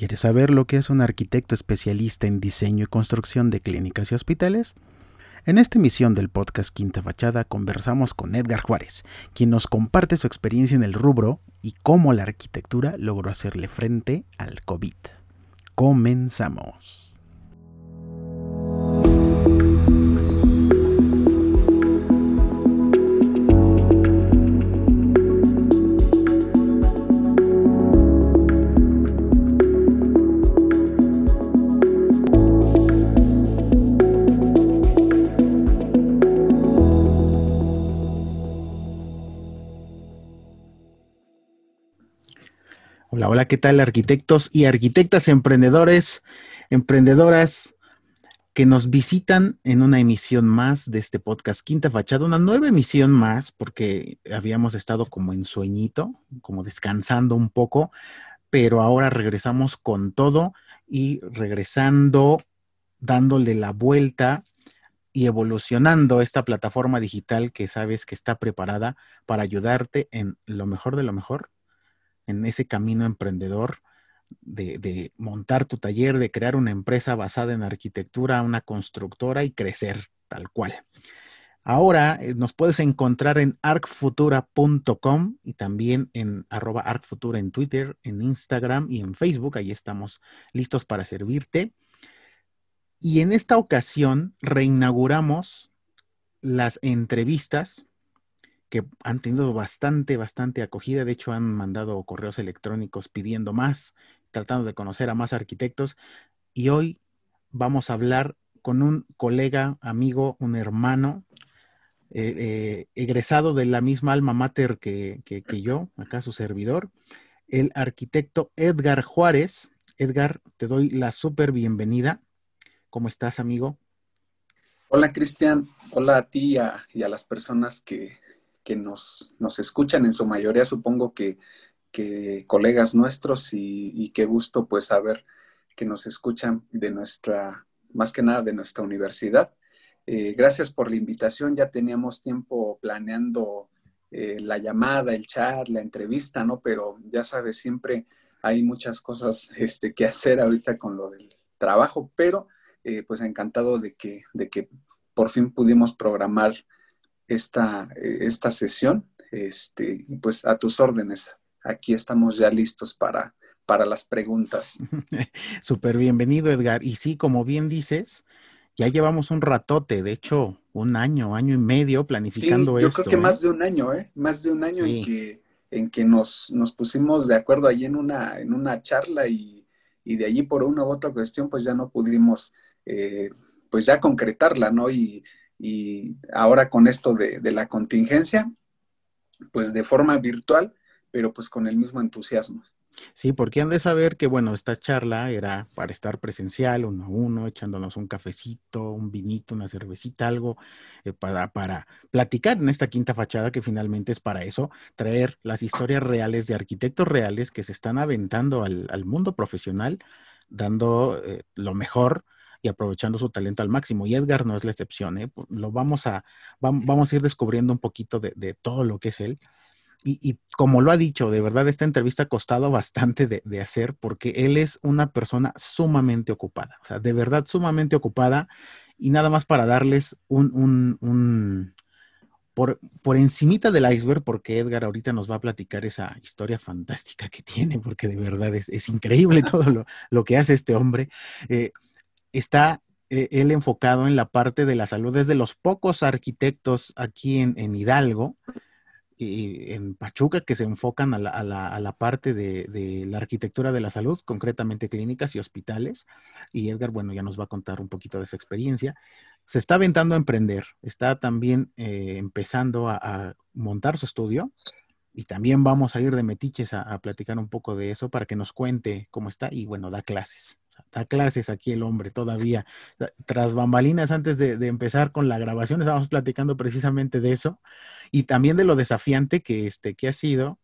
¿Quieres saber lo que es un arquitecto especialista en diseño y construcción de clínicas y hospitales? En esta emisión del podcast Quinta Fachada conversamos con Edgar Juárez, quien nos comparte su experiencia en el rubro y cómo la arquitectura logró hacerle frente al COVID. Comenzamos. Hola, hola, ¿qué tal arquitectos y arquitectas emprendedores, emprendedoras que nos visitan en una emisión más de este podcast Quinta Fachada, una nueva emisión más porque habíamos estado como en sueñito, como descansando un poco, pero ahora regresamos con todo y regresando, dándole la vuelta y evolucionando esta plataforma digital que sabes que está preparada para ayudarte en lo mejor de lo mejor en ese camino emprendedor de, montar tu taller, de crear una empresa basada en arquitectura, una constructora y crecer tal cual. Ahora eh, nos puedes encontrar en arcfutura.com y también en arroba arcfutura en Twitter, en Instagram y en Facebook. Ahí estamos listos para servirte. Y en esta ocasión reinauguramos las entrevistas que han tenido bastante, bastante acogida. De hecho, han mandado correos electrónicos pidiendo más, tratando de conocer a más arquitectos. Y hoy vamos a hablar con un colega, amigo, un hermano, eh, eh, egresado de la misma alma mater que, que, yo, acá su servidor, el arquitecto Edgar Juárez. Edgar, te doy la súper bienvenida. ¿Cómo estás, amigo? Hola, Cristian. Hola a ti y a las personas que que nos, nos escuchan, en su mayoría supongo que, colegas nuestros y, qué gusto pues saber que nos escuchan de nuestra, más que nada de nuestra universidad. Eh, gracias por la invitación, ya teníamos tiempo planeando eh, la llamada, el chat, la entrevista, ¿no? Pero ya sabes, siempre hay muchas cosas este, que hacer ahorita con lo del trabajo, pero eh, pues encantado de que, de que por fin pudimos programar esta, esta sesión. Este, pues a tus órdenes. Aquí estamos ya listos para, para las preguntas. Súper bienvenido, Edgar. Y sí, como bien dices, ya llevamos un ratote, de hecho, un año, año y medio planificando sí, yo esto. Yo creo que más ¿eh? de un año, ¿eh? Más de un año en que, en que nos, nos pusimos de acuerdo ahí en una, en una charla y, y de allí por una u otra cuestión, pues ya no pudimos, eh, pues ya concretarla, ¿no? Y, y ahora con esto de, la contingencia, pues de forma virtual, pero pues con el mismo entusiasmo. Sí, porque han de saber que, bueno, esta charla era para estar presencial, uno a uno, echándonos un cafecito, un vinito, una cervecita, algo eh, para, para platicar en esta quinta fachada que finalmente es para eso, traer las historias reales de arquitectos reales que se están aventando al, mundo profesional, dando eh, lo mejor y aprovechando su talento al máximo. Y Edgar no es la excepción, ¿eh? Lo vamos a, vamos a ir descubriendo un poquito de, todo lo que es él. Y, como lo ha dicho, de verdad esta entrevista ha costado bastante de, hacer porque él es una persona sumamente ocupada, o sea, de verdad sumamente ocupada. Y nada más para darles un, un, un por, por encimita del iceberg, porque Edgar ahorita nos va a platicar esa historia fantástica que tiene, porque de verdad es, increíble todo lo, lo, que hace este hombre. Eh, está eh, él enfocado en la parte de la salud. Es de los pocos arquitectos aquí en, Hidalgo y en Pachuca que se enfocan a la, parte de, la arquitectura de la salud, concretamente clínicas y hospitales. Y Edgar, bueno, ya nos va a contar un poquito de esa experiencia. Se está aventando a emprender, está también eh, empezando a, montar su estudio. Y también vamos a ir de metiches a, a platicar un poco de eso para que nos cuente cómo está y bueno, da clases da clases aquí el hombre todavía. Tras bambalinas, antes de, empezar con la grabación, estábamos platicando precisamente de eso y también de lo desafiante que, este, que ha sido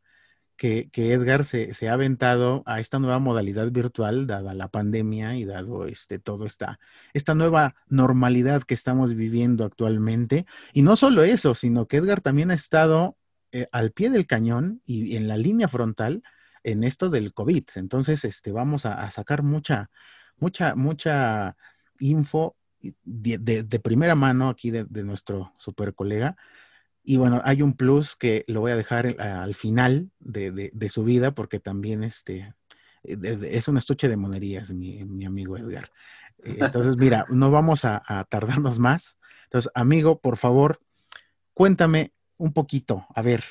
que, Edgar se, ha aventado a esta nueva modalidad virtual, dada la pandemia y dado este, todo esta, esta nueva normalidad que estamos viviendo actualmente. Y no solo eso, sino que Edgar también ha estado eh, al pie del cañón y en la línea frontal en esto del COVID. Entonces, este, vamos a, sacar mucha, mucha, mucha info de, primera mano aquí de, nuestro super colega. Y bueno, hay un plus que lo voy a dejar eh, al final de, su vida porque también este, es un estuche de monerías, mi, mi amigo Edgar. Eh, entonces, mira, no vamos a, tardarnos más. Entonces, amigo, por favor, cuéntame un poquito, a ver,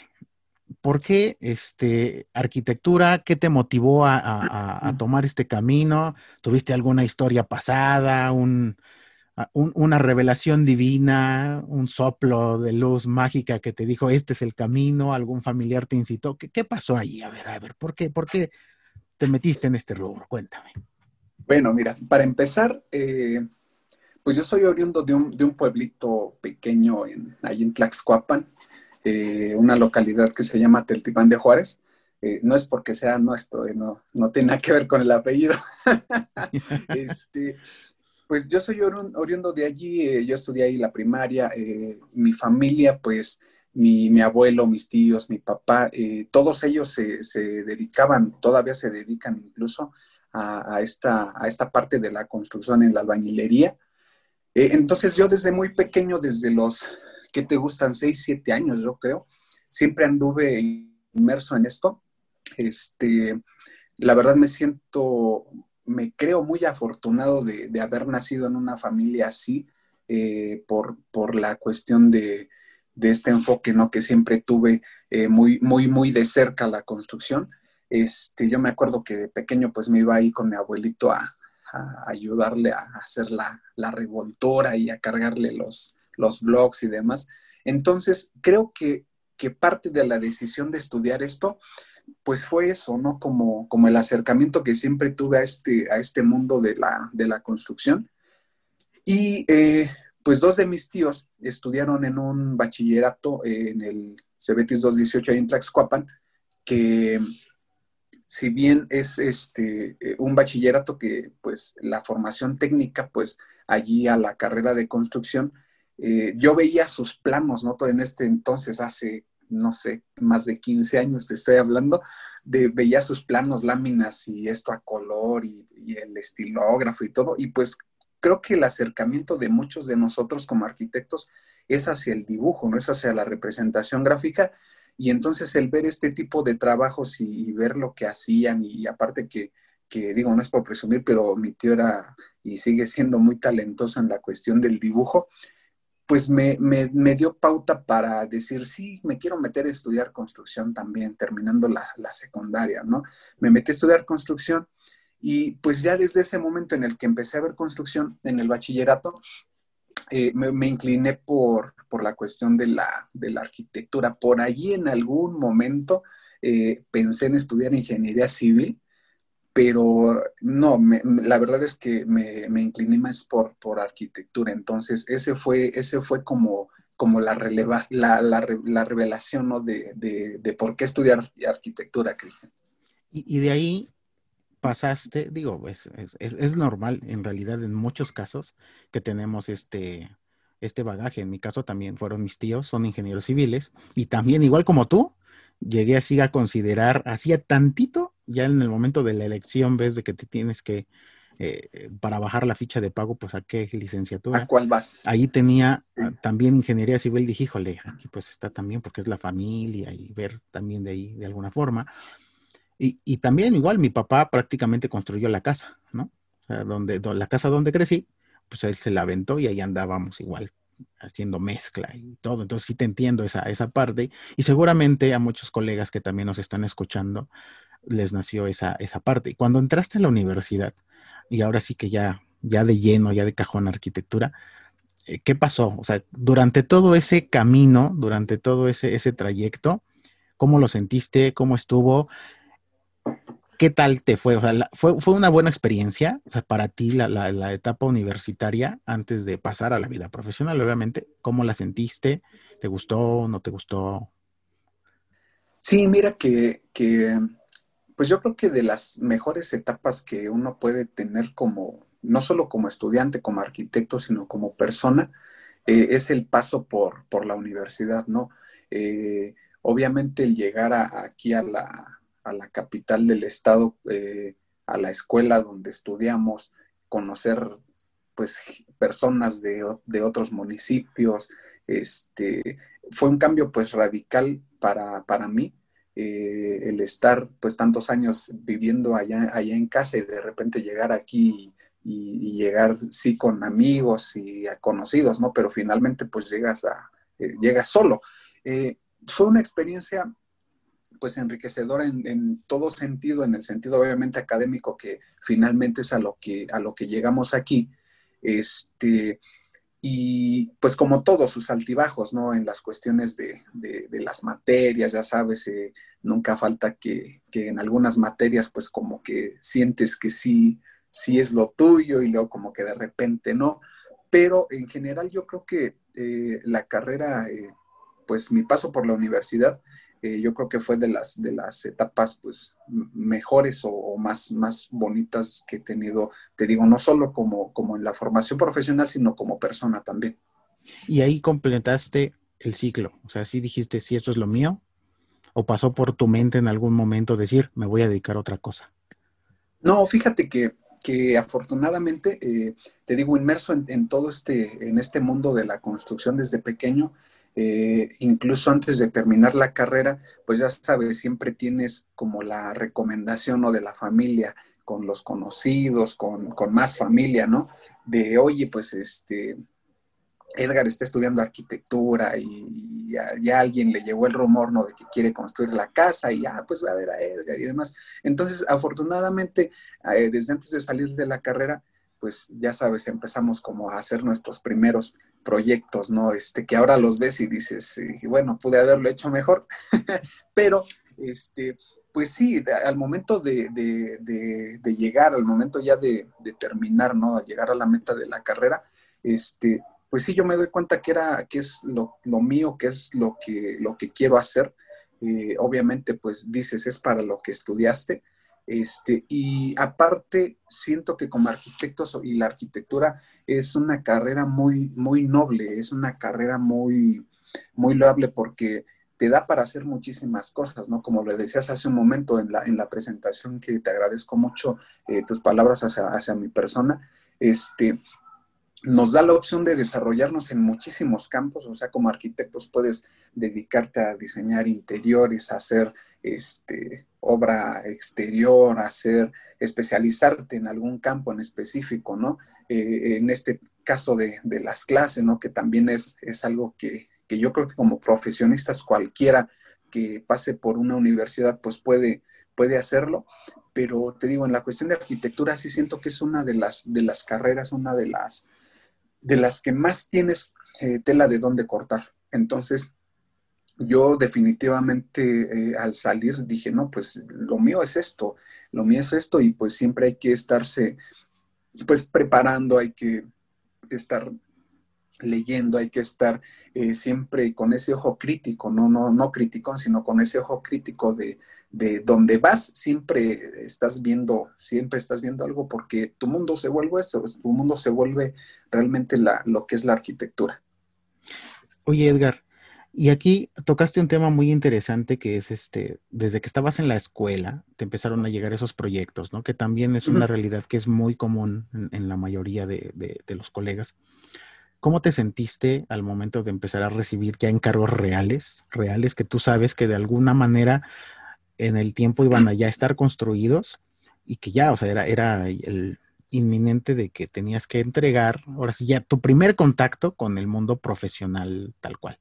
¿por qué este, arquitectura? ¿Qué te motivó a, tomar este camino? ¿Tuviste alguna historia pasada, una revelación divina, un soplo de luz mágica que te dijo, este es el camino? ¿Algún familiar te incitó? ¿Qué, pasó ahí? A ver, a ver, ¿por qué, ¿por qué te metiste en este rubro? Cuéntame. Bueno, mira, para empezar, eh, pues yo soy oriundo de un, de un pueblito pequeño en, ahí en Tlaxcuapan, eh, una localidad que se llama Teltipán de Juárez. Eh, no es porque sea nuestro, no, no, tiene nada que ver con el apellido. este, pues yo soy oriundo de allí, yo estudié ahí la primaria, mi familia, pues mi, mi, abuelo, mis tíos, mi papá, todos ellos se, se, dedicaban, todavía se dedican incluso a, esta, a esta parte de la construcción en la albañilería. Eh, entonces yo desde muy pequeño, desde los que te gustan 6, 7 años, yo creo, siempre anduve inmerso en esto. Este, la verdad me siento, me creo muy afortunado de, haber nacido en una familia así, eh, por, por, la cuestión de, de, este enfoque ¿no? que siempre tuve eh, muy, muy, muy de cerca la construcción. Este, yo me acuerdo que de pequeño pues me iba ahí con mi abuelito a, ayudarle a hacer la, la, revoltora y a cargarle los, los blogs y demás. Entonces, creo que, que, parte de la decisión de estudiar esto, pues fue eso, ¿no? Como, como el acercamiento que siempre tuve a este, a este mundo de la, de la construcción. Y eh, pues dos de mis tíos estudiaron en un bachillerato en el Cebetis 218 ahí en Tlaxcuapan, que si bien es este, un bachillerato que pues la formación técnica, pues allí a la carrera de construcción, eh, yo veía sus planos, ¿no? En este entonces, hace, no sé, más de 15 años te estoy hablando, de, veía sus planos, láminas y esto a color y, y el estilógrafo y todo, y pues creo que el acercamiento de muchos de nosotros como arquitectos es hacia el dibujo, no es hacia la representación gráfica, y entonces el ver este tipo de trabajos y, ver lo que hacían y, aparte que, digo, no es por presumir, pero mi tío era y sigue siendo muy talentoso en la cuestión del dibujo, pues me, dio pauta para decir, sí, me quiero meter a estudiar construcción también, terminando la, la secundaria, ¿no? Me metí a estudiar construcción y pues ya desde ese momento en el que empecé a ver construcción en el bachillerato, eh, me, incliné por, la cuestión de la, arquitectura. Por allí en algún momento eh, pensé en estudiar ingeniería civil, pero no, la verdad es que me, incliné más por, por arquitectura. Entonces, ese fue, ese fue como, como la, la, revelación de, por qué estudiar arquitectura, Cristian. Y, y, de ahí pasaste, digo, es, es, normal en realidad en muchos casos que tenemos este, este bagaje. En mi caso también fueron mis tíos, son ingenieros civiles, y también igual como tú, llegué así a considerar, hacía tantito, ya en el momento de la elección, ves de que te tienes que, eh, para bajar la ficha de pago, pues a qué licenciatura. ¿A cuál vas? Ahí tenía ah, también ingeniería civil, dije, híjole, aquí pues está también porque es la familia y ver también de ahí de alguna forma. Y, también igual mi papá prácticamente construyó la casa, ¿no? O sea, donde, la casa donde crecí, pues él se la aventó y ahí andábamos igual haciendo mezcla y todo. Entonces sí te entiendo esa, esa parte y seguramente a muchos colegas que también nos están escuchando les nació esa, esa parte. Y cuando entraste a la universidad y ahora sí que ya, ya de lleno, ya de cajón arquitectura, eh, ¿qué pasó? O sea, durante todo ese camino, durante todo ese, ese trayecto, ¿cómo lo sentiste? ¿Cómo estuvo? ¿Qué tal te fue? O sea, fue, ¿fue, una buena experiencia para ti la, etapa universitaria antes de pasar a la vida profesional, obviamente? ¿Cómo la sentiste? ¿Te gustó? ¿No te gustó? Sí, mira que, pues yo creo que de las mejores etapas que uno puede tener como, no solo como estudiante, como arquitecto, sino como persona, eh, es el paso por, por la universidad, ¿no? Eh, obviamente el llegar aquí a la, a la capital del estado, eh, a la escuela donde estudiamos, conocer pues personas de, otros municipios, este, fue un cambio pues radical para, para mí, eh, el estar pues tantos años viviendo allá, allá en casa y de repente llegar aquí y, llegar sí con amigos y conocidos, ¿no? Pero finalmente pues llegas a, eh, llegas solo. Eh, fue una experiencia pues enriquecedora en, todo sentido, en el sentido obviamente académico que finalmente es a lo que, a lo que llegamos aquí. Este, y pues como todos sus altibajos, ¿no? En las cuestiones de, las materias, ya sabes, eh, nunca falta que, en algunas materias pues como que sientes que sí, sí es lo tuyo y luego como que de repente no. Pero en general yo creo que eh, la carrera, eh, pues mi paso por la universidad, yo creo que fue de las, de las etapas pues mejores o, más, más bonitas que he tenido, te digo, no solo como, como en la formación profesional, sino como persona también. Y ahí completaste el ciclo, o sea, si dijiste, si esto es lo mío, o pasó por tu mente en algún momento decir, me voy a dedicar a otra cosa. No, fíjate que, que afortunadamente, eh, te digo, inmerso en, en, todo este, en este mundo de la construcción desde pequeño, eh, incluso antes de terminar la carrera, pues ya sabes, siempre tienes como la recomendación o de la familia con los conocidos, con, más familia, ¿no? De, oye, pues este, Edgar está estudiando arquitectura y ya, alguien le llevó el rumor, ¿no? De que quiere construir la casa y ya, pues va a ver a Edgar y demás. Entonces, afortunadamente, eh, desde antes de salir de la carrera, pues ya sabes, empezamos como a hacer nuestros primeros proyectos, ¿no? Este, que ahora los ves y dices, bueno, pude haberlo hecho mejor, pero, este, pues sí, al momento de, llegar, al momento ya de, terminar, ¿no? A llegar a la meta de la carrera, este, pues sí, yo me doy cuenta que era, que es lo, mío, que es lo que, lo que quiero hacer. Eh, obviamente, pues dices, es para lo que estudiaste, este, y aparte, siento que como arquitectos y la arquitectura es una carrera muy, muy noble, es una carrera muy, muy loable porque te da para hacer muchísimas cosas, ¿no? Como le decías hace un momento en la, en la presentación, que te agradezco mucho eh, tus palabras hacia, hacia mi persona, este, nos da la opción de desarrollarnos en muchísimos campos, o sea, como arquitectos puedes dedicarte a diseñar interiores, a hacer este, obra exterior, hacer, especializarte en algún campo en específico, ¿no? Eh, en este caso de, las clases, ¿no? Que también es, es algo que, que, yo creo que como profesionistas cualquiera que pase por una universidad, pues puede, puede hacerlo, pero te digo, en la cuestión de arquitectura sí siento que es una de las, de las carreras, una de las de las que más tienes eh, tela de dónde cortar. Entonces, yo definitivamente eh, al salir dije, no, pues lo mío es esto, lo mío es esto y pues siempre hay que estarse pues preparando, hay que estar leyendo, hay que estar eh, siempre con ese ojo crítico, no, no, no crítico, sino con ese ojo crítico de, de donde vas, siempre estás viendo, siempre estás viendo algo porque tu mundo se vuelve eso, tu mundo se vuelve realmente la, lo que es la arquitectura. Oye, Edgar, y aquí tocaste un tema muy interesante que es este, desde que estabas en la escuela, te empezaron a llegar esos proyectos, ¿no? Que también es una realidad que es muy común en, la mayoría de, de, los colegas. ¿Cómo te sentiste al momento de empezar a recibir ya encargos reales, reales que tú sabes que de alguna manera en el tiempo iban a ya estar construidos y que ya, o sea, era, era el inminente de que tenías que entregar, ahora sí, ya tu primer contacto con el mundo profesional tal cual.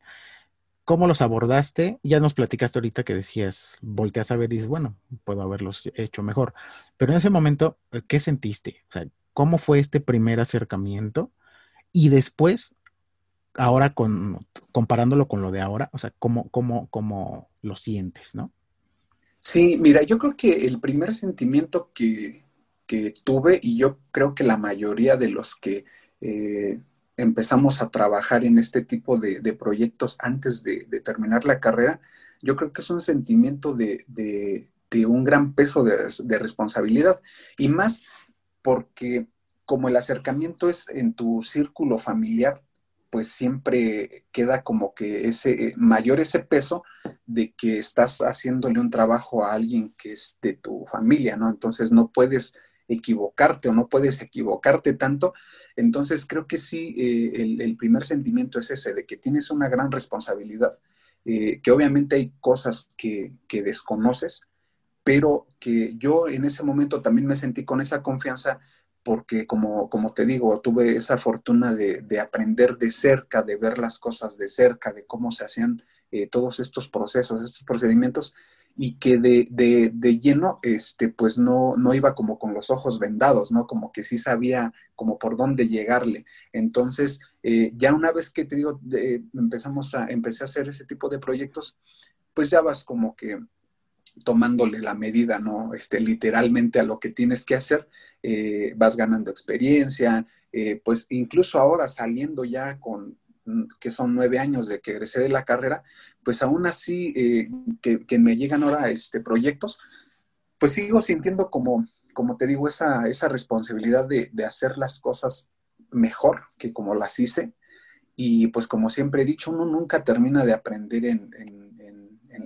¿Cómo los abordaste? Ya nos platicaste ahorita que decías, volteas a ver y dices, bueno, puedo haberlos hecho mejor. Pero en ese momento, ¿qué sentiste? O sea, ¿cómo fue este primer acercamiento? Y después, ahora con, comparándolo con lo de ahora, o sea, ¿cómo, cómo, cómo lo sientes, no? Sí, mira, yo creo que el primer sentimiento que, tuve, y yo creo que la mayoría de los que eh, empezamos a trabajar en este tipo de, proyectos antes de, terminar la carrera, yo creo que es un sentimiento de, un gran peso de, responsabilidad. Y más porque como el acercamiento es en tu círculo familiar, pues siempre queda como que ese eh, mayor ese peso de que estás haciéndole un trabajo a alguien que es de tu familia, ¿no? Entonces no puedes equivocarte o no puedes equivocarte tanto. Entonces creo que sí, eh, el, primer sentimiento es ese, de que tienes una gran responsabilidad, eh, que obviamente hay cosas que, que desconoces, pero que yo en ese momento también me sentí con esa confianza porque como, como te digo, tuve esa fortuna de, aprender de cerca, de ver las cosas de cerca, de cómo se hacían eh, todos estos procesos, estos procedimientos, y que de, de, lleno, este, pues no, no iba como con los ojos vendados, ¿no? Como que sí sabía como por dónde llegarle. Entonces, eh, ya una vez que te digo, empezamos a, empecé a hacer ese tipo de proyectos, pues ya vas como que tomándole la medida, ¿no? Este, literalmente a lo que tienes que hacer, eh, vas ganando experiencia, eh, pues incluso ahora saliendo ya con, mm, que son nueve años de que egresé de la carrera, pues aún así eh, que, me llegan ahora este, proyectos, pues sigo sintiendo como, como te digo, esa, esa responsabilidad de, hacer las cosas mejor que como las hice. Y pues como siempre he dicho, uno nunca termina de aprender en en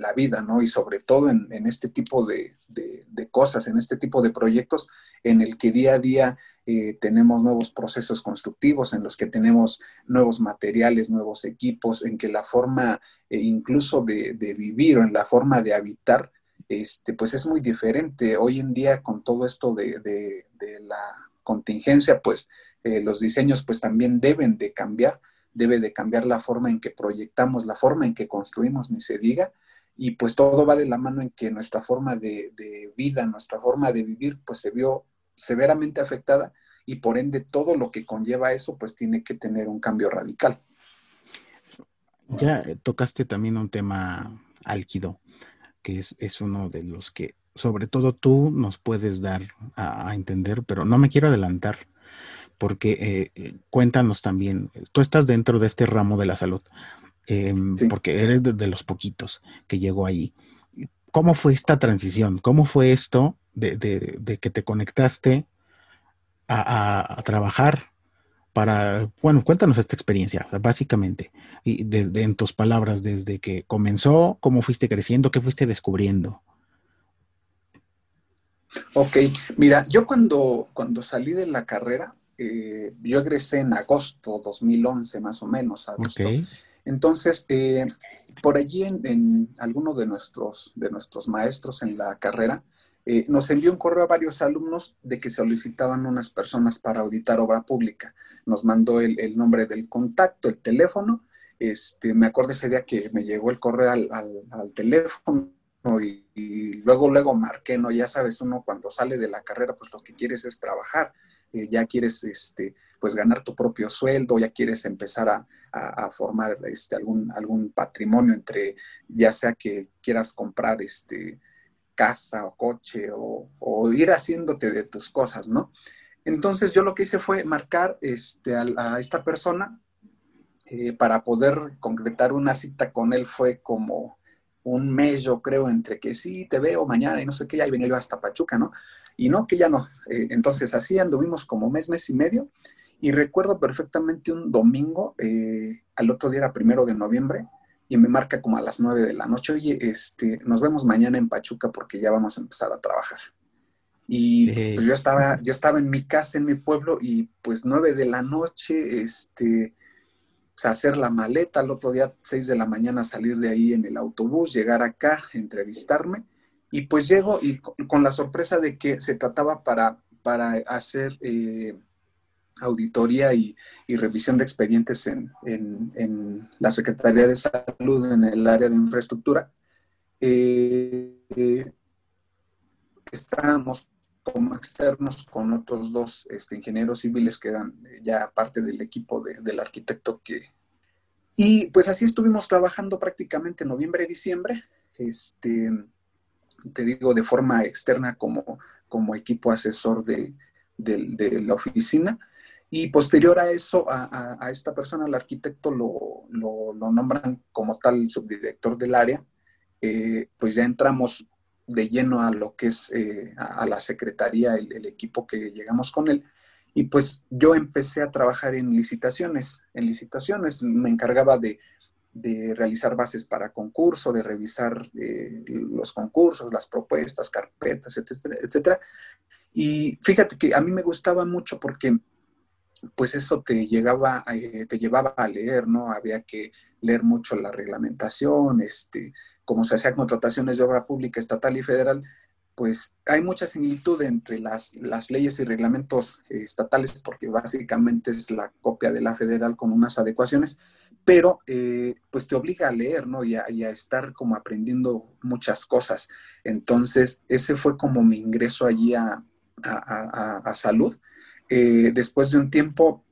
la vida, ¿no? Y sobre todo en, este tipo de, cosas, en este tipo de proyectos en el que día a día eh, tenemos nuevos procesos constructivos, en los que tenemos nuevos materiales, nuevos equipos, en que la forma eh, incluso de, vivir o en la forma de habitar, este, pues es muy diferente. Hoy en día con todo esto de, la contingencia, pues eh, los diseños pues también deben de cambiar, debe de cambiar la forma en que proyectamos, la forma en que construimos, ni se diga, y pues todo va de la mano en que nuestra forma de, vida, nuestra forma de vivir, pues se vio severamente afectada y por ende todo lo que conlleva eso, pues tiene que tener un cambio radical. Ya tocaste también un tema álquido, que es, uno de los que sobre todo tú nos puedes dar a, entender, pero no me quiero adelantar, porque eh, cuéntanos también, tú estás dentro de este ramo de la salud. Em, porque eres de, los poquitos que llegó ahí. ¿Cómo fue esta transición? ¿Cómo fue esto de, que te conectaste a, trabajar para, bueno, cuéntanos esta experiencia, básicamente, y desde en tus palabras, desde que comenzó, cómo fuiste creciendo, qué fuiste descubriendo. Ok, mira, yo cuando, cuando salí de la carrera, eh, yo egresé en agosto 2011 más o menos, agosto. Entonces, eh, por allí en, alguno de nuestros, de nuestros maestros en la carrera, eh, nos envió un correo a varios alumnos de que solicitaban unas personas para auditar obra pública. Nos mandó el, nombre del contacto, el teléfono. Este, me acuerdo ese día que me llegó el correo al, teléfono y, luego, luego marqué, ¿no? Ya sabes, uno cuando sale de la carrera, pues lo que quieres es trabajar. Eh, ya quieres este, pues ganar tu propio sueldo, ya quieres empezar a, formar este, algún, algún patrimonio entre, ya sea que quieras comprar este, casa o coche o, ir haciéndote de tus cosas, ¿no? Entonces yo lo que hice fue marcar este, a, esta persona eh, para poder concretar una cita con él fue como un mes, yo creo, entre que sí, te veo mañana y no sé qué, y venía yo hasta Pachuca, ¿no? Y no, que ya no. Eh, entonces así anduvimos como mes, mes y medio. Y recuerdo perfectamente un domingo, eh, al otro día era primero de noviembre, y me marca como a las nueve de la noche, oye, este, nos vemos mañana en Pachuca porque ya vamos a empezar a trabajar. Y pues yo estaba, yo estaba en mi casa, en mi pueblo, y pues nueve de la noche, este, o sea, hacer la maleta, al otro día, seis de la mañana, salir de ahí en el autobús, llegar acá, entrevistarme y pues llego y con la sorpresa de que se trataba para, para hacer eh, auditoría y, revisión de expedientes en, la Secretaría de Salud en el área de infraestructura. Eh, estábamos como externos con otros dos este, ingenieros civiles que eran ya parte del equipo del arquitecto que... Y pues así estuvimos trabajando prácticamente noviembre, diciembre. Este, te digo, de forma externa como, como equipo asesor de, la oficina. Y posterior a eso, a, esta persona, el arquitecto, lo, nombran como tal subdirector del área. Eh, pues ya entramos de lleno a lo que es eh, a, la secretaría, el, equipo que llegamos con él. Y pues yo empecé a trabajar en licitaciones. En licitaciones me encargaba de, realizar bases para concurso, de revisar eh, los concursos, las propuestas, carpetas, etcétera, etcétera. Y fíjate que a mí me gustaba mucho porque pues eso te, llegaba, eh, te llevaba a leer, ¿no? Había que leer mucho la reglamentación, este, como se hacía contrataciones de obra pública estatal y federal, pues hay mucha similitud entre las, leyes y reglamentos estatales, porque básicamente es la copia de la federal con unas adecuaciones, pero eh, pues te obliga a leer, ¿no? Y a, estar como aprendiendo muchas cosas. Entonces, ese fue como mi ingreso allí a, a salud eh, después de un tiempo,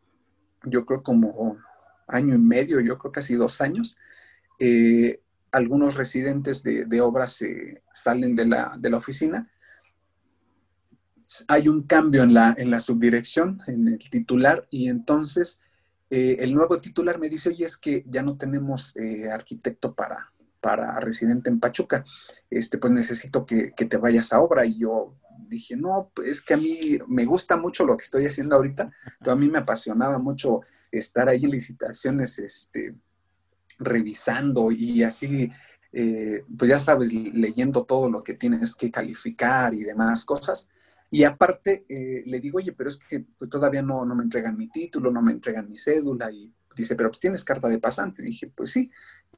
yo creo como año y medio, yo creo casi dos años, eh, algunos residentes de, obras salen de la, oficina. Hay un cambio en la, en la subdirección, en el titular, y entonces eh, el nuevo titular me dice, oye, es que ya no tenemos arquitecto para, para residente en Pachuca, este, pues necesito que, que, te vayas a obra. Y yo, dije, no, pues, es que a mí me gusta mucho lo que estoy haciendo ahorita, pero a mí me apasionaba mucho estar ahí en licitaciones, este, revisando y así, eh, pues ya sabes, leyendo todo lo que tienes que calificar y demás cosas. Y aparte, eh, le digo, oye, pero es que pues todavía no, no me entregan mi título, no me entregan mi cédula. Y dice, pero pues tienes carta de pasante. Y dije, pues sí.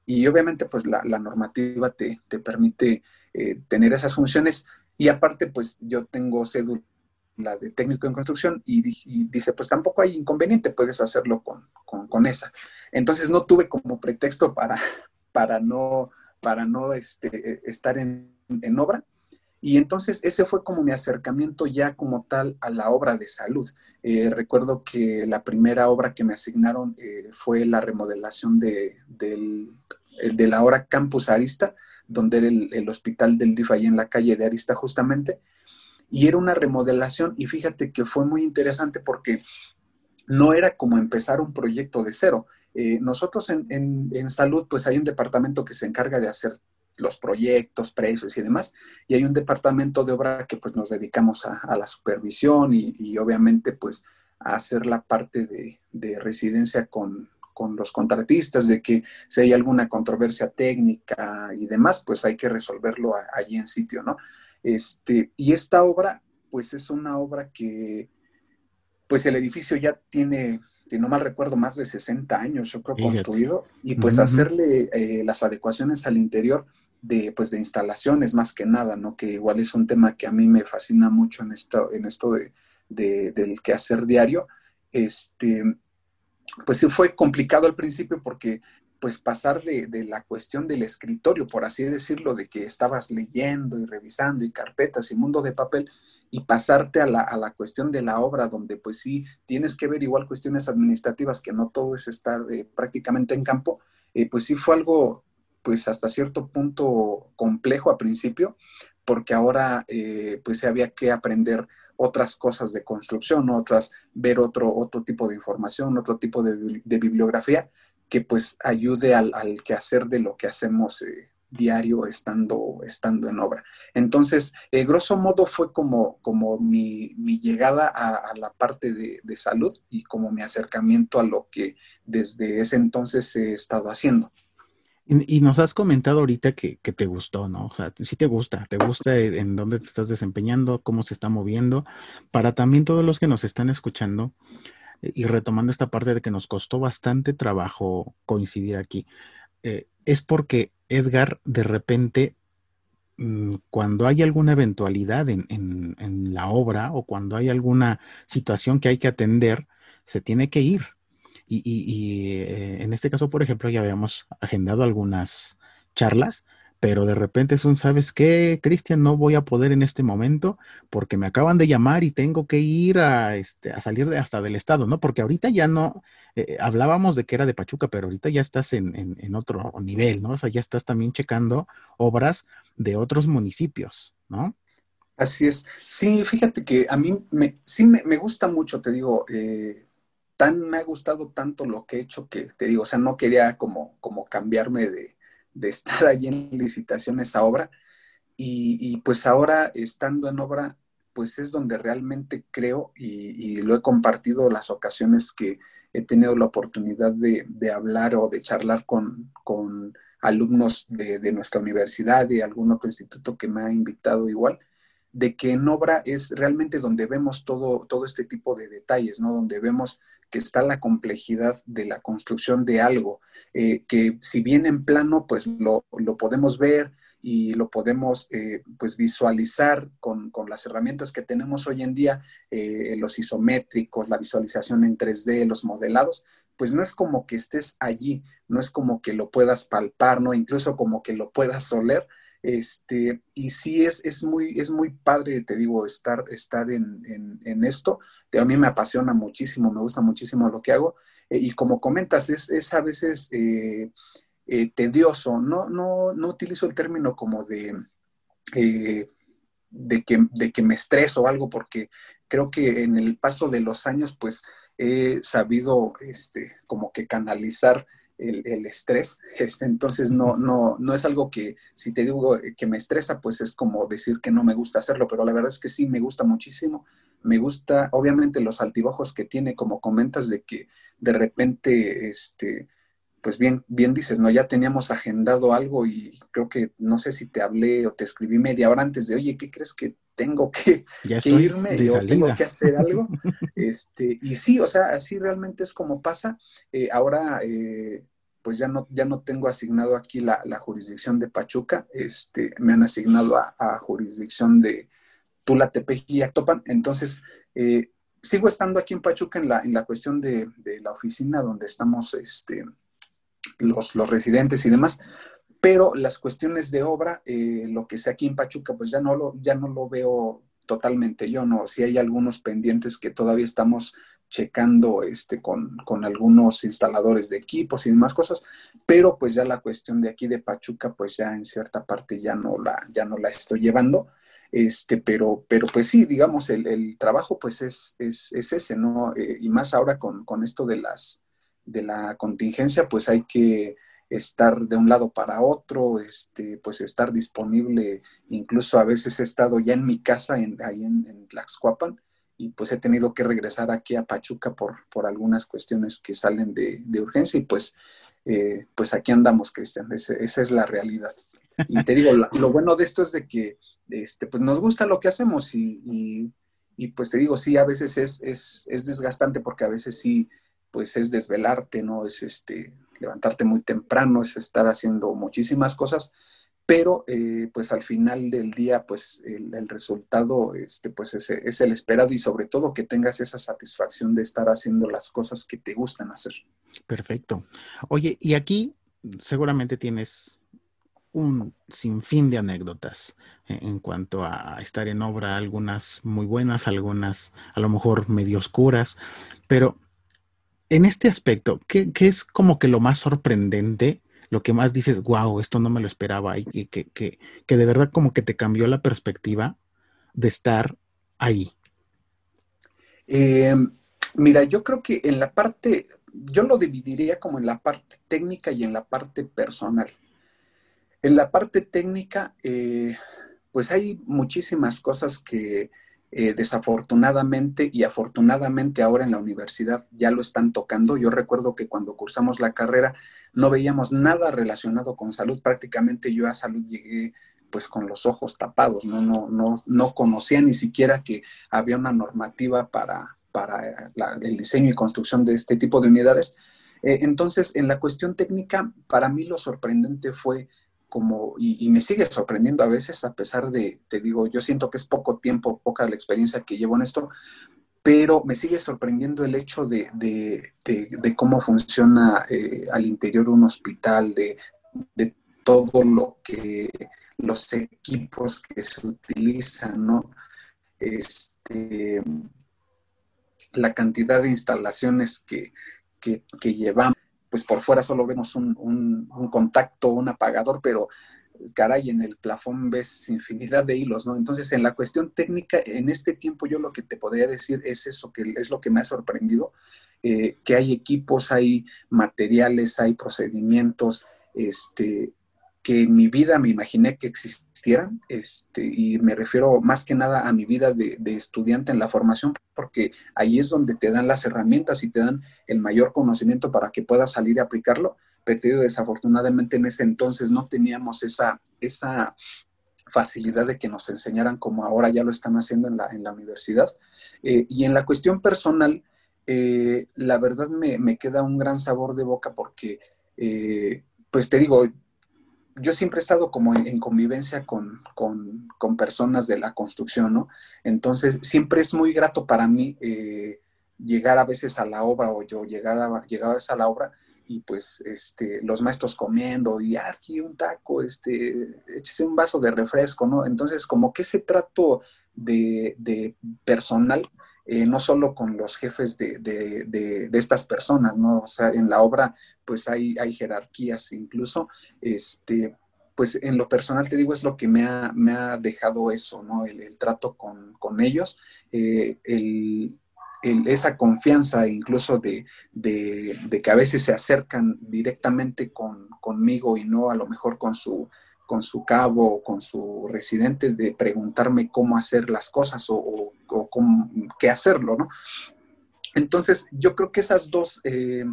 Y obviamente, pues la, normativa te, te permite eh, tener esas funciones. Y aparte, pues yo tengo cédula de técnico en construcción y, dice, pues tampoco hay inconveniente, puedes hacerlo con, esa. Entonces no tuve como pretexto para, para no, para no este, estar en, obra. Y entonces ese fue como mi acercamiento ya como tal a la obra de salud. Eh, recuerdo que la primera obra que me asignaron eh, fue la remodelación de, del, de la hora Campus Arista, donde era el, hospital del DIF ahí en la calle de Arista justamente, y era una remodelación y fíjate que fue muy interesante porque no era como empezar un proyecto de cero. Eh, nosotros en, salud pues hay un departamento que se encarga de hacer los proyectos, precios y demás, y hay un departamento de obra que pues nos dedicamos a, la supervisión y, obviamente pues a hacer la parte de residencia con, con los contratistas de que si hay alguna controversia técnica y demás, pues hay que resolverlo allí en sitio, ¿no? Este, y esta obra, pues es una obra que, pues el edificio ya tiene, si no mal recuerdo, más de 60 años, yo creo, construido, y pues hacerle eh, las adecuaciones al interior de, pues, de instalaciones más que nada, ¿no? Que igual es un tema que a mí me fascina mucho en esto, en esto de, de, del quehacer diario. Este, pues sí fue complicado al principio porque pues pasar de, la cuestión del escritorio, por así decirlo, de que estabas leyendo y revisando y carpetas y mundo de papel, y pasarte a la, cuestión de la obra, donde pues sí tienes que ver igual cuestiones administrativas, que no todo es estar eh, prácticamente en campo, eh, pues sí fue algo pues hasta cierto punto complejo a principio, porque ahora eh, pues había que aprender otras cosas de construcción, otras, ver otro, otro tipo de información, otro tipo de, bibliografía que pues ayude al, quehacer de lo que hacemos eh, diario estando, estando en obra. Entonces, eh, grosso modo fue como, como mi, llegada a, la parte de, de, salud y como mi acercamiento a lo que desde ese entonces he estado haciendo. Y, nos has comentado ahorita que, te gustó, ¿no? O sea, sí te gusta, te gusta en dónde te estás desempeñando, cómo se está moviendo. Para también todos los que nos están escuchando eh, y retomando esta parte de que nos costó bastante trabajo coincidir aquí, eh, es porque Edgar de repente, mm, cuando hay alguna eventualidad en, en la obra o cuando hay alguna situación que hay que atender, se tiene que ir y, eh, en este caso, por ejemplo, ya habíamos agendado algunas charlas, pero de repente es un, ¿sabes qué, Cristian? No voy a poder en este momento porque me acaban de llamar y tengo que ir a, este, a salir de, hasta del estado, ¿no? Porque ahorita ya no, eh, hablábamos de que era de Pachuca, pero ahorita ya estás en, en, otro nivel, ¿no? O sea, ya estás también checando obras de otros municipios, ¿no? Así es. Sí, fíjate que a mí me, sí me, me gusta mucho, te digo, eh, tan me ha gustado tanto lo que he hecho que te digo, o sea, no quería como, como cambiarme de, estar ahí en licitación esa obra. Y, pues ahora estando en obra, pues es donde realmente creo y, lo he compartido las ocasiones que he tenido la oportunidad de, hablar o de charlar con, alumnos de, de, nuestra universidad, de algún otro instituto que me ha invitado igual, de que en obra es realmente donde vemos todo, todo este tipo de detalles, ¿no? Donde vemos que está la complejidad de la construcción de algo, eh, que si bien en plano, pues lo, podemos ver y lo podemos eh, pues visualizar con, las herramientas que tenemos hoy en día, eh, los isométricos, la visualización en 3D, los modelados, pues no es como que estés allí, no es como que lo puedas palpar, ¿no? Incluso como que lo puedas oler, este, y sí es, es, muy, es muy padre, te digo, estar, estar en, esto. A mí me apasiona muchísimo, me gusta muchísimo lo que hago. Eh, y como comentas, es, a veces eh, eh, tedioso. No, no, no utilizo el término como de, de, que, de que me estreso o algo, porque creo que en el paso de los años, pues he sabido este, como que canalizar el, estrés. Este, entonces, no, no, no es algo que si te digo que me estresa, pues es como decir que no me gusta hacerlo, pero la verdad es que sí me gusta muchísimo. Me gusta, obviamente, los altibajos que tiene, como comentas, de que de repente, este, pues bien, bien dices, ¿no? Ya teníamos agendado algo y creo que no sé si te hablé o te escribí media hora antes de, oye, ¿qué crees que tengo que, irme o tengo que hacer algo? este, y sí, o sea, así realmente es como pasa. Eh, ahora, eh, pues ya no, ya no tengo asignado aquí la, jurisdicción de Pachuca, este, me han asignado a, jurisdicción de Tula, Tepeji y Actopan. Entonces, eh, sigo estando aquí en Pachuca en la, en la cuestión de, de la oficina donde estamos, este, los, residentes y demás, pero las cuestiones de obra, eh, lo que sea aquí en Pachuca, pues ya no lo, ya no lo veo totalmente yo, no, si hay algunos pendientes que todavía estamos checando este, con, algunos instaladores de equipos y demás cosas, pero pues ya la cuestión de aquí de Pachuca, pues ya en cierta parte ya no la, ya no la estoy llevando, este, pero, pero pues sí, digamos, el, trabajo pues es, es, ese, ¿no? Eh, y más ahora con, con esto de las, de la contingencia, pues hay que estar de un lado para otro, este, pues estar disponible. Incluso a veces he estado ya en mi casa, en, ahí en, en Tlaxcuapan, y pues he tenido que regresar aquí a Pachuca por, por algunas cuestiones que salen de, urgencia y pues, eh, pues aquí andamos, Cristian, esa es la realidad. Y te digo, lo bueno de esto es de que este, pues nos gusta lo que hacemos y, y, pues te digo, sí, a veces es, es, es desgastante porque a veces sí pues es desvelarte, ¿no? Es este, levantarte muy temprano, es estar haciendo muchísimas cosas, pero eh, pues al final del día, pues el, resultado, este, pues es, es, el esperado y sobre todo que tengas esa satisfacción de estar haciendo las cosas que te gustan hacer. Perfecto. Oye, y aquí seguramente tienes un sinfín de anécdotas en cuanto a estar en obra, algunas muy buenas, algunas a lo mejor medio oscuras, pero en este aspecto, ¿qué, es como que lo más sorprendente? Lo que más dices, wow, esto no me lo esperaba y que, que, que, de verdad como que te cambió la perspectiva de estar ahí. Eh, mira, yo creo que en la parte, yo lo dividiría como en la parte técnica y en la parte personal. En la parte técnica, eh, pues hay muchísimas cosas que, eh, desafortunadamente y afortunadamente ahora en la universidad ya lo están tocando. Yo recuerdo que cuando cursamos la carrera no veíamos nada relacionado con salud. Prácticamente yo a salud llegué pues con los ojos tapados, no, no, no, no conocía ni siquiera que había una normativa para, para el diseño y construcción de este tipo de unidades. Eh, entonces, en la cuestión técnica, para mí lo sorprendente fue y, me sigue sorprendiendo a veces, a pesar de, te digo, yo siento que es poco tiempo, poca la experiencia que llevo en esto, pero me sigue sorprendiendo el hecho de, cómo funciona eh, al interior un hospital, de, todo lo que los equipos que se utilizan, ¿no? Este, la cantidad de instalaciones que, que llevamos pues por fuera solo vemos un, un, contacto, un apagador, pero caray, en el plafón ves infinidad de hilos, ¿no? Entonces, en la cuestión técnica, en este tiempo yo lo que te podría decir es eso, que es lo que me ha sorprendido, eh, que hay equipos, hay materiales, hay procedimientos, este, que en mi vida me imaginé que existieran, este, y me refiero más que nada a mi vida de, estudiante en la formación, porque ahí es donde te dan las herramientas y te dan el mayor conocimiento para que puedas salir y aplicarlo, pero desafortunadamente en ese entonces no teníamos esa, esa facilidad de que nos enseñaran como ahora ya lo están haciendo en la, en la universidad. Eh, y en la cuestión personal, eh, la verdad me, me, queda un gran sabor de boca porque, eh, pues te digo, yo siempre he estado como en, convivencia con, con, personas de la construcción, ¿no? Entonces, siempre es muy grato para mí llegar a veces a la obra o yo llegar a, llegar a veces a la obra y pues este, los maestros comiendo y aquí un taco, este, échese un vaso de refresco, ¿no? Entonces, como que ese trato de, de personal, eh, no solo con los jefes de, de, de, estas personas, ¿no? O sea, en la obra, pues hay, hay jerarquías incluso, este, pues en lo personal te digo, es lo que me ha, me ha dejado eso, ¿no? El, trato con, con ellos, eh, el esa confianza incluso de, que a veces se acercan directamente conmigo y no a lo mejor con su, con su cabo o con su residente de preguntarme cómo hacer las cosas o, qué hacerlo, ¿no? Entonces, yo creo que esas dos, eh,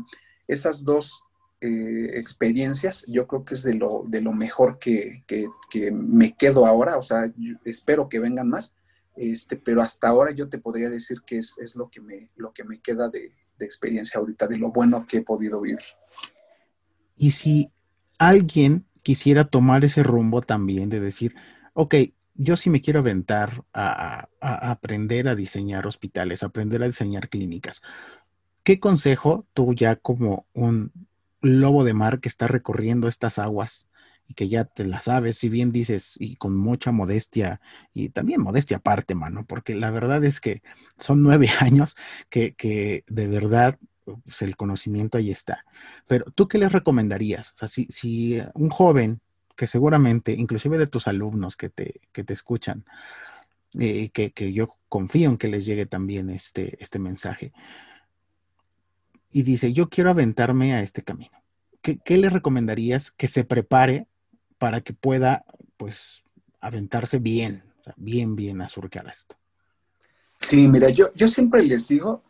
esas dos eh, experiencias, yo creo que es de lo, de lo mejor que, me quedo ahora, o sea, espero que vengan más, este, pero hasta ahora yo te podría decir que es, es lo, que me, lo que me queda de, de, experiencia ahorita, de lo bueno que he podido vivir. Y si alguien quisiera tomar ese rumbo también de decir, ok, yo sí me quiero aventar a, a, aprender a diseñar hospitales, aprender a diseñar clínicas, ¿qué consejo tú ya como un lobo de mar que está recorriendo estas aguas y que ya te la sabes, si bien dices, y con mucha modestia, y también modestia aparte, mano, porque la verdad es que son nueve años que de verdad pues, el conocimiento ahí está. Pero tú qué les recomendarías? O sea, si, si un joven que seguramente, inclusive de tus alumnos que te, que te escuchan, eh, que, que, yo confío en que les llegue también este, este mensaje, y dice, yo quiero aventarme a este camino. ¿Qué, ¿Qué le recomendarías que se prepare para que pueda, pues, aventarse bien, bien, bien a surcar esto. Sí, mira, yo, yo siempre les digo,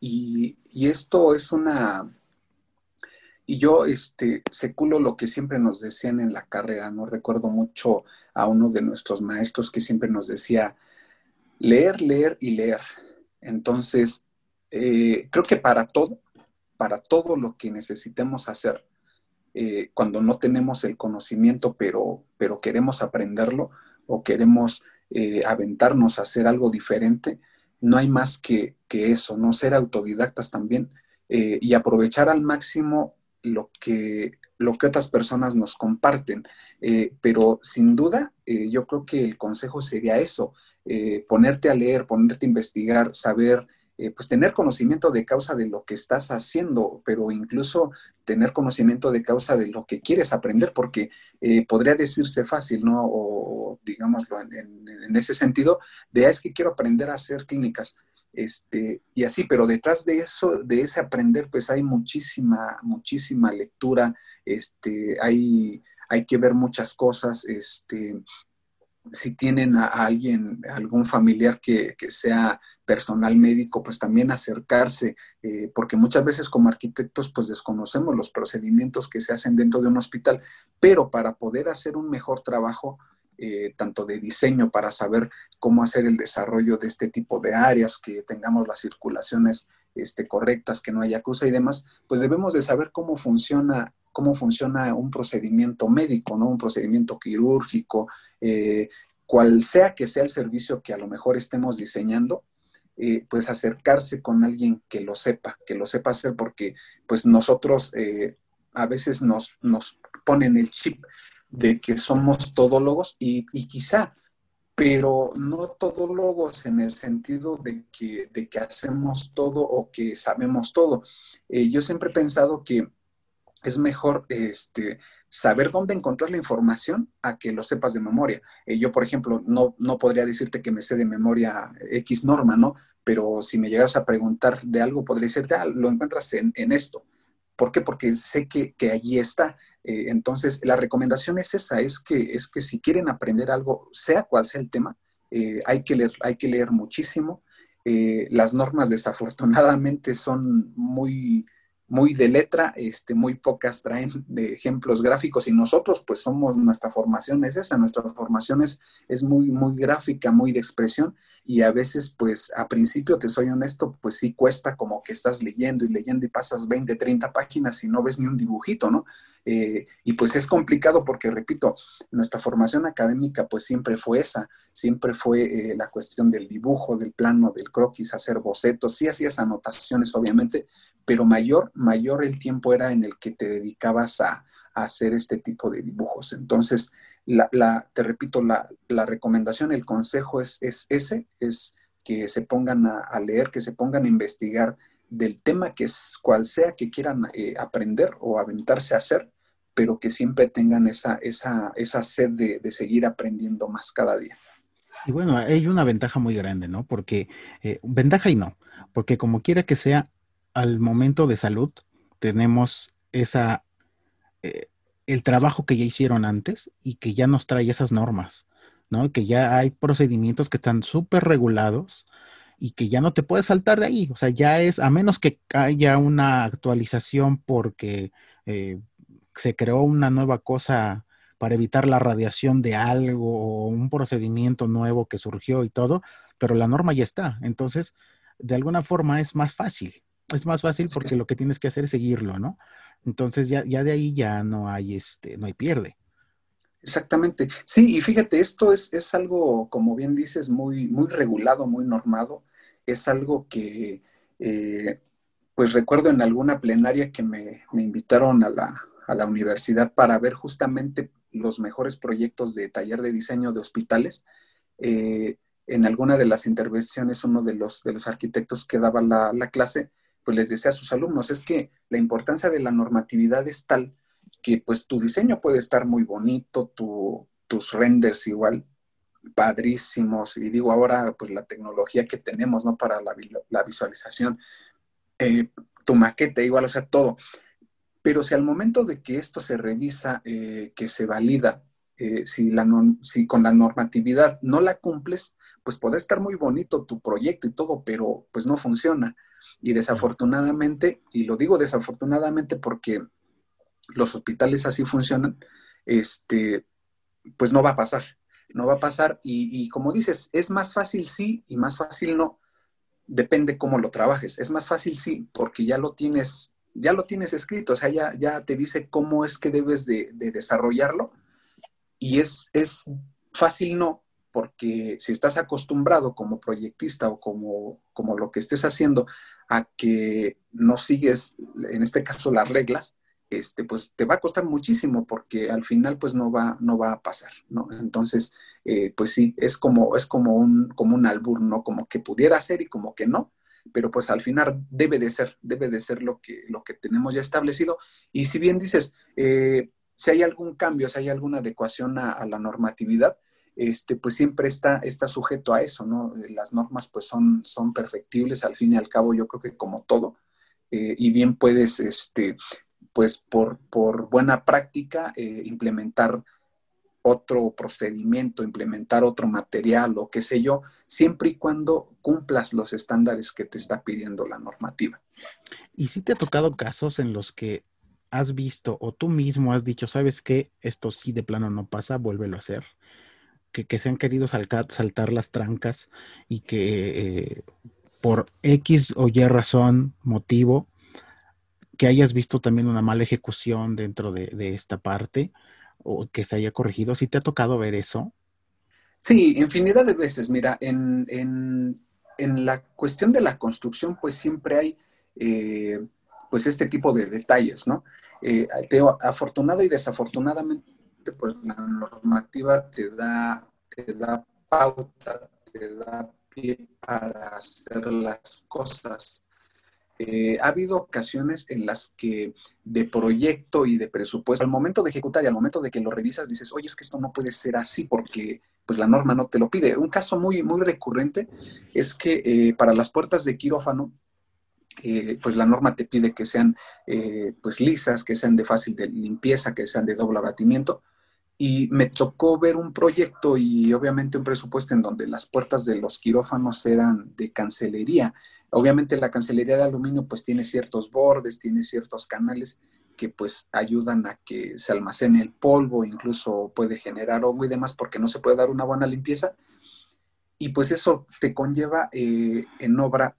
y, esto es una, y yo este, seculo lo que siempre nos decían en la carrera, no recuerdo mucho a uno de nuestros maestros que siempre nos decía, leer, leer y leer. Entonces, eh, creo que para todo, para todo lo que necesitemos hacer, eh, cuando no tenemos el conocimiento, pero, pero queremos aprenderlo o queremos eh, aventarnos a hacer algo diferente, no hay más que, eso, ¿no? Ser autodidactas también eh, y aprovechar al máximo lo que, lo que otras personas nos comparten. pero sin duda, yo creo que el consejo sería eso, ponerte a leer, ponerte a investigar, saber eh, pues tener conocimiento de causa de lo que estás haciendo, pero incluso tener conocimiento de causa de lo que quieres aprender, porque eh, podría decirse fácil, ¿no? O digámoslo en, ese sentido, de, ah, es que quiero aprender a hacer clínicas. Este, y así, pero detrás de eso, de ese aprender, pues hay muchísima, muchísima lectura, este, hay, hay que ver muchas cosas, este, si tienen a, alguien, algún familiar que, sea personal médico, pues también acercarse, eh, porque muchas veces como arquitectos pues desconocemos los procedimientos que se hacen dentro de un hospital, pero para poder hacer un mejor trabajo, eh, tanto de diseño, para saber cómo hacer el desarrollo de este tipo de áreas, que tengamos las circulaciones este, correctas, que no haya acusa y demás, pues debemos de saber cómo funciona cómo funciona un procedimiento médico, ¿no? Un procedimiento quirúrgico, eh, cual sea que sea el servicio que a lo mejor estemos diseñando, eh, pues acercarse con alguien que lo sepa, que lo sepa hacer, porque pues nosotros eh, a veces nos, nos ponen el chip de que somos todólogos y, quizá, pero no todólogos en el sentido de que, de que hacemos todo o que sabemos todo. yo siempre he pensado que es mejor este, saber dónde encontrar la información a que lo sepas de memoria. Eh, yo, por ejemplo, no, no podría decirte que me sé de memoria X norma, ¿no? Pero si me llegas a preguntar de algo, podría decirte, ah, lo encuentras en, esto. ¿Por qué? Porque sé que, allí está. Eh, entonces, la recomendación es esa, es que, es que si quieren aprender algo, sea cual sea el tema, eh, hay, que leer, hay que leer muchísimo. las normas desafortunadamente son muy muy de letra, este, muy pocas traen de ejemplos gráficos y nosotros pues somos, nuestra formación es esa, nuestra formación es, es muy, muy gráfica, muy de expresión y a veces pues a principio, te soy honesto, pues sí cuesta como que estás leyendo y leyendo y pasas 20, 30 páginas y no ves ni un dibujito, ¿no? Eh, y pues es complicado porque, repito, nuestra formación académica pues siempre fue esa, siempre fue eh, la cuestión del dibujo, del plano, del croquis, hacer bocetos, sí hacías anotaciones obviamente, pero mayor, mayor el tiempo era en el que te dedicabas a, hacer este tipo de dibujos. Entonces, la, te repito, la, recomendación, el consejo es, es, ese, es que se pongan a, leer, que se pongan a investigar del tema que es cual sea que quieran eh, aprender o aventarse a hacer, pero que siempre tengan esa, esa, esa sed de, seguir aprendiendo más cada día. Y bueno, hay una ventaja muy grande, ¿no? Porque, eh, ventaja y no, porque como quiera que sea, al momento de salud tenemos esa, eh, el trabajo que ya hicieron antes y que ya nos trae esas normas, ¿no? Que ya hay procedimientos que están súper regulados y que ya no te puedes saltar de ahí. O sea, ya es, a menos que haya una actualización porque eh, se creó una nueva cosa para evitar la radiación de algo o un procedimiento nuevo que surgió y todo, pero la norma ya está. Entonces, de alguna forma es más fácil es más fácil porque lo que tienes que hacer es seguirlo, ¿no? Entonces ya, ya de ahí ya no hay, este, no hay pierde. Exactamente. Sí, y fíjate, esto es, es algo, como bien dices, muy, muy regulado, muy normado. Es algo que, eh, pues recuerdo en alguna plenaria que me, invitaron a la, a la, universidad para ver justamente los mejores proyectos de taller de diseño de hospitales. Eh, en alguna de las intervenciones, uno de los, de los arquitectos que daba la, la clase pues les decía a sus alumnos, es que la importancia de la normatividad es tal que pues tu diseño puede estar muy bonito, tus renders igual, padrísimos, y digo ahora pues la tecnología que tenemos, ¿no? Para la, visualización, eh, tu maqueta igual, o sea, todo. Pero si al momento de que esto se revisa, eh, que se valida, eh, si, la si con la normatividad no la cumples, pues podrá estar muy bonito tu proyecto y todo, pero pues no funciona. Y desafortunadamente, y lo digo desafortunadamente porque los hospitales así funcionan, este, pues no va a pasar, no va a pasar. Y, como dices, es más fácil sí y más fácil no. Depende cómo lo trabajes. Es más fácil sí, porque ya lo tienes, ya lo tienes escrito, o sea, ya, ya te dice cómo es que debes de, de desarrollarlo. Y es, es fácil no, porque si estás acostumbrado como proyectista o como, como lo que estés haciendo a que no sigues, en este caso, las reglas, este, pues te va a costar muchísimo porque al final pues no va, no va a pasar, ¿no? Entonces, eh, pues sí, es como, es como un, como un albur, ¿no? Como que pudiera ser y como que no, pero pues al final debe de ser, debe de ser lo que, lo que tenemos ya establecido. Y si bien dices, eh, si hay algún cambio, si hay alguna adecuación a la normatividad, este, pues siempre está, está sujeto a eso, ¿no? Las normas pues son, son perfectibles al fin y al cabo, yo creo que como todo, eh, y bien puedes, este, pues por, por buena práctica, eh, implementar otro procedimiento, implementar otro material o qué sé yo, siempre y cuando cumplas los estándares que te está pidiendo la normativa. ¿Y si te ha tocado casos en los que has visto o tú mismo has dicho, sabes que esto sí de plano no pasa, vuélvelo a hacer? que, se han querido saltar las trancas y que eh, por X o Y razón, motivo, que hayas visto también una mala ejecución dentro de, esta parte o que se haya corregido. ¿Sí te ha tocado ver eso? Sí, infinidad de veces. Mira, en, la cuestión de la construcción, pues siempre hay eh, pues este tipo de detalles, ¿no? Eh, afortunada y desafortunadamente pues la normativa te da, te da pauta, te da pie para hacer las cosas. Eh, ha habido ocasiones en las que de proyecto y de presupuesto, al momento de ejecutar y al momento de que lo revisas, dices, oye, es que esto no puede ser así porque pues la norma no te lo pide. Un caso muy, muy recurrente es que eh, para las puertas de quirófano, eh, pues la norma te pide que sean eh, pues lisas, que sean de fácil de limpieza, que sean de doble abatimiento. Y me tocó ver un proyecto y obviamente un presupuesto en donde las puertas de los quirófanos eran de cancelería. Obviamente la cancelería de aluminio pues tiene ciertos bordes, tiene ciertos canales que pues ayudan a que se almacene el polvo, incluso puede generar hongo y demás porque no se puede dar una buena limpieza. Y pues eso te conlleva eh, en obra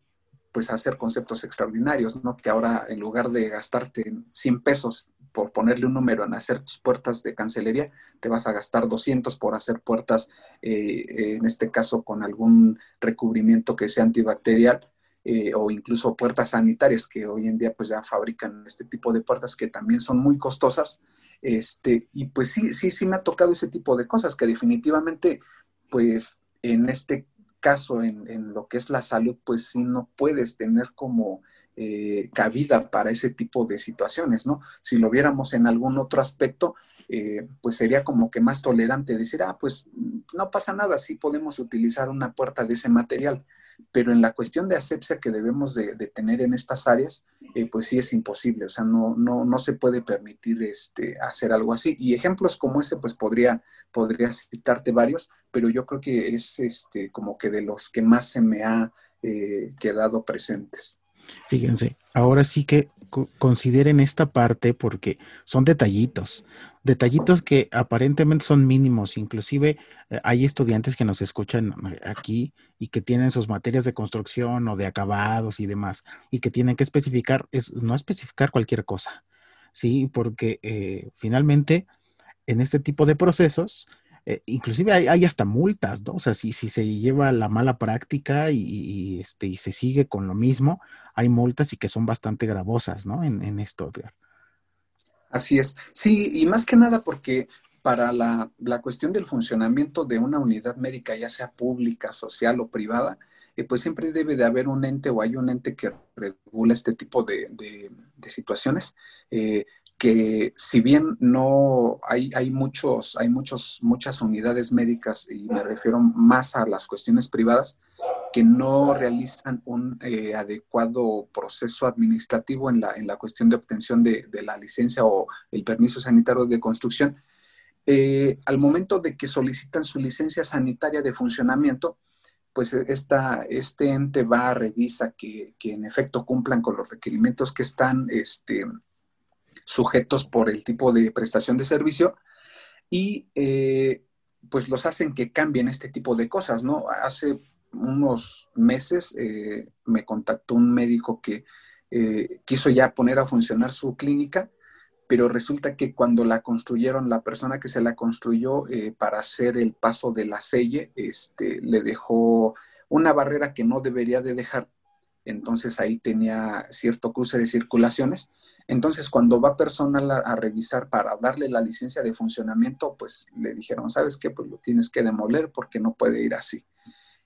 pues hacer conceptos extraordinarios, ¿no? Que ahora en lugar de gastarte 100 pesos por ponerle un número en hacer tus puertas de cancelería, te vas a gastar 200 por hacer puertas, eh, en este caso con algún recubrimiento que sea antibacterial eh, o incluso puertas sanitarias que hoy en día pues ya fabrican este tipo de puertas que también son muy costosas. Este, y pues sí, sí, sí me ha tocado ese tipo de cosas que definitivamente pues en este caso en, lo que es la salud, pues sí no puedes tener como eh, cabida para ese tipo de situaciones, ¿no? Si lo viéramos en algún otro aspecto, eh, pues sería como que más tolerante decir, ah, pues no pasa nada, sí podemos utilizar una puerta de ese material pero en la cuestión de asepsia que debemos de, tener en estas áreas, eh, pues sí es imposible, o sea, no, no, no se puede permitir este, hacer algo así. Y ejemplos como ese, pues podría, podría citarte varios, pero yo creo que es este, como que de los que más se me ha quedado presentes. Fíjense, ahora sí que consideren esta parte porque son detallitos detallitos que aparentemente son mínimos, inclusive eh, hay estudiantes que nos escuchan eh, aquí y que tienen sus materias de construcción o de acabados y demás, y que tienen que especificar, es no especificar cualquier cosa, ¿sí? Porque eh, finalmente en este tipo de procesos, inclusive hay, hasta multas, ¿no? O sea, si, si se lleva la mala práctica y, este, y se sigue con lo mismo, hay multas y que son bastante gravosas, ¿no? En, en esto. Así es. Sí, y más que nada porque para la, cuestión del funcionamiento de una unidad médica, ya sea pública, social o privada, eh, pues siempre debe de haber un ente o hay un ente que regula este tipo de, situaciones. Eh, que si bien no hay, hay muchos, hay muchos, muchas unidades médicas, y me refiero más a las cuestiones privadas, que no realizan un eh, adecuado proceso administrativo en la, en la cuestión de obtención de, la licencia o el permiso sanitario de construcción. Eh, al momento de que solicitan su licencia sanitaria de funcionamiento, pues esta, este ente va a revisar que, en efecto cumplan con los requerimientos que están este, sujetos por el tipo de prestación de servicio y eh, pues los hacen que cambien este tipo de cosas, ¿no? Hace unos meses eh, me contactó un médico que eh, quiso ya poner a funcionar su clínica, pero resulta que cuando la construyeron, la persona que se la construyó para hacer el paso de la selle, este, le dejó una barrera que no debería de dejar. Entonces ahí tenía cierto cruce de circulaciones. Entonces cuando va personal a, revisar para darle la licencia de funcionamiento, pues le dijeron, ¿sabes qué? Pues lo tienes que demoler porque no puede ir así.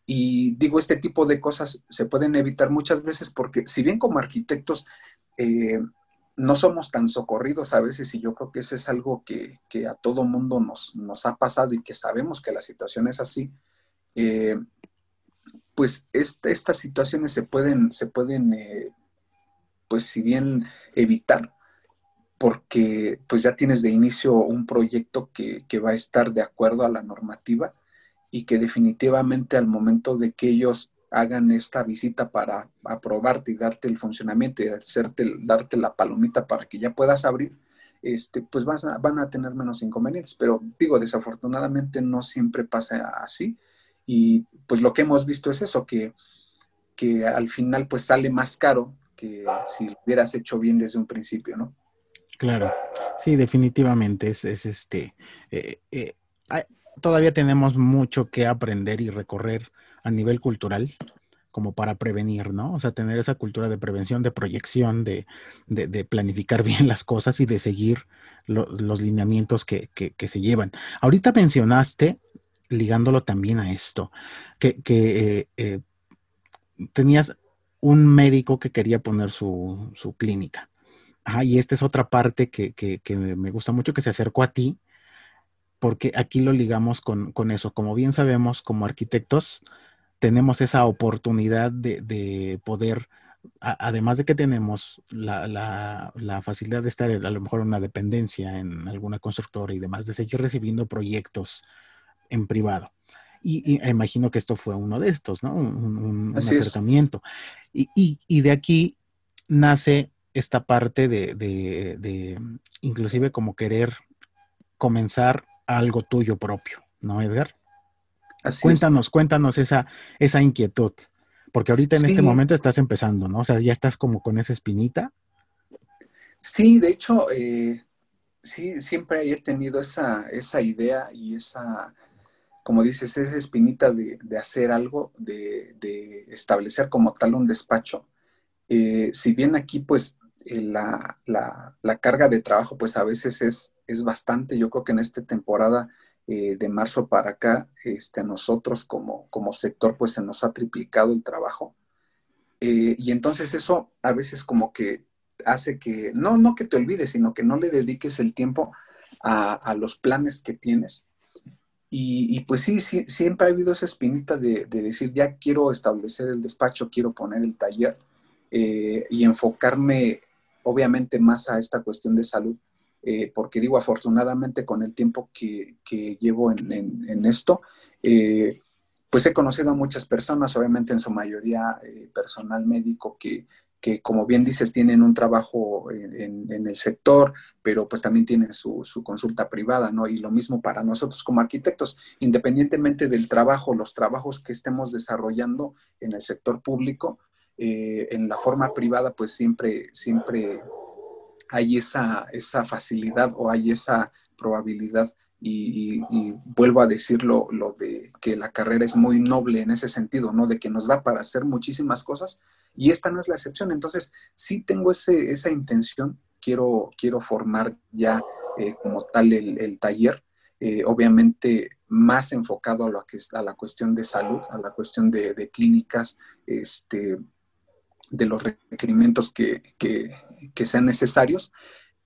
Y digo, este tipo de cosas se pueden evitar muchas veces porque si bien como arquitectos eh, no somos tan socorridos a veces, y yo creo que eso es algo que, a todo mundo nos, nos, ha pasado y que sabemos que la situación es así, eh, pues estas situaciones se pueden, se pueden eh, pues si bien evitar, porque pues ya tienes de inicio un proyecto que, que va a estar de acuerdo a la normativa y que definitivamente al momento de que ellos hagan esta visita para aprobarte y darte el funcionamiento y hacerte, darte la palomita para que ya puedas abrir, este, pues van a, van a tener menos inconvenientes. Pero digo, desafortunadamente no siempre pasa así. Y pues lo que hemos visto es eso, que, que al final pues sale más caro que si hubieras hecho bien desde un principio, ¿no? Claro, sí, definitivamente es, es este. Eh, eh, todavía tenemos mucho que aprender y recorrer a nivel cultural como para prevenir, ¿no? O sea, tener esa cultura de prevención, de proyección, de, planificar bien las cosas y de seguir los lineamientos que, se llevan. Ahorita mencionaste, ligándolo también a esto, que, eh, tenías un médico que quería poner su, clínica. y esta es otra parte que, que, me gusta mucho, que se acercó a ti porque aquí lo ligamos con, eso. Como bien sabemos, como arquitectos, tenemos esa oportunidad de, poder además de que tenemos la, facilidad de estar a lo mejor en una dependencia en alguna constructora y demás, de seguir recibiendo proyectos en privado. Y, imagino que esto fue uno de estos, ¿no? Un, acercamiento. Y, de aquí nace esta parte de, inclusive como querer comenzar algo tuyo propio, ¿no, Edgar? cuéntanos, cuéntanos esa, esa inquietud. Porque ahorita en este momento estás empezando, ¿no? O sea, ya estás como con esa espinita. Sí, de hecho, eh, sí, siempre he tenido esa, esa idea y esa, como dices, esa espinita de, hacer algo, de, establecer como tal un despacho. Eh, si bien aquí, pues, eh, la, carga de trabajo, pues a veces es, es bastante, yo creo que en esta temporada eh, de marzo para acá, este, a nosotros como, como sector, pues se nos ha triplicado el trabajo. Y entonces eso a veces como que hace que, no, no que te olvides, sino que no le dediques el tiempo a, los planes que tienes. Y, pues sí, siempre ha habido esa espinita de, decir, ya quiero establecer el despacho, quiero poner el taller eh, y enfocarme obviamente más a esta cuestión de salud eh, porque digo, afortunadamente con el tiempo que, llevo en, esto, eh, pues he conocido a muchas personas, obviamente en su mayoría personal médico, que, como bien dices, tienen un trabajo en, el sector, pero pues también tienen su, consulta privada, ¿no? Y lo mismo para nosotros como arquitectos, independientemente del trabajo, los trabajos que estemos desarrollando en el sector público, en la forma privada, pues siempre, siempre hay esa, esa facilidad o hay esa probabilidad. Y, vuelvo a decirlo, lo de que la carrera es muy noble en ese sentido, ¿no? De que nos da para hacer muchísimas cosas y esta no es la excepción. Entonces, sí tengo ese, esa intención, quiero, quiero formar ya eh, como tal el, taller, eh, obviamente más enfocado a, lo que, a la cuestión de salud, a la cuestión de, de clínicas, este, de los requerimientos que, sean necesarios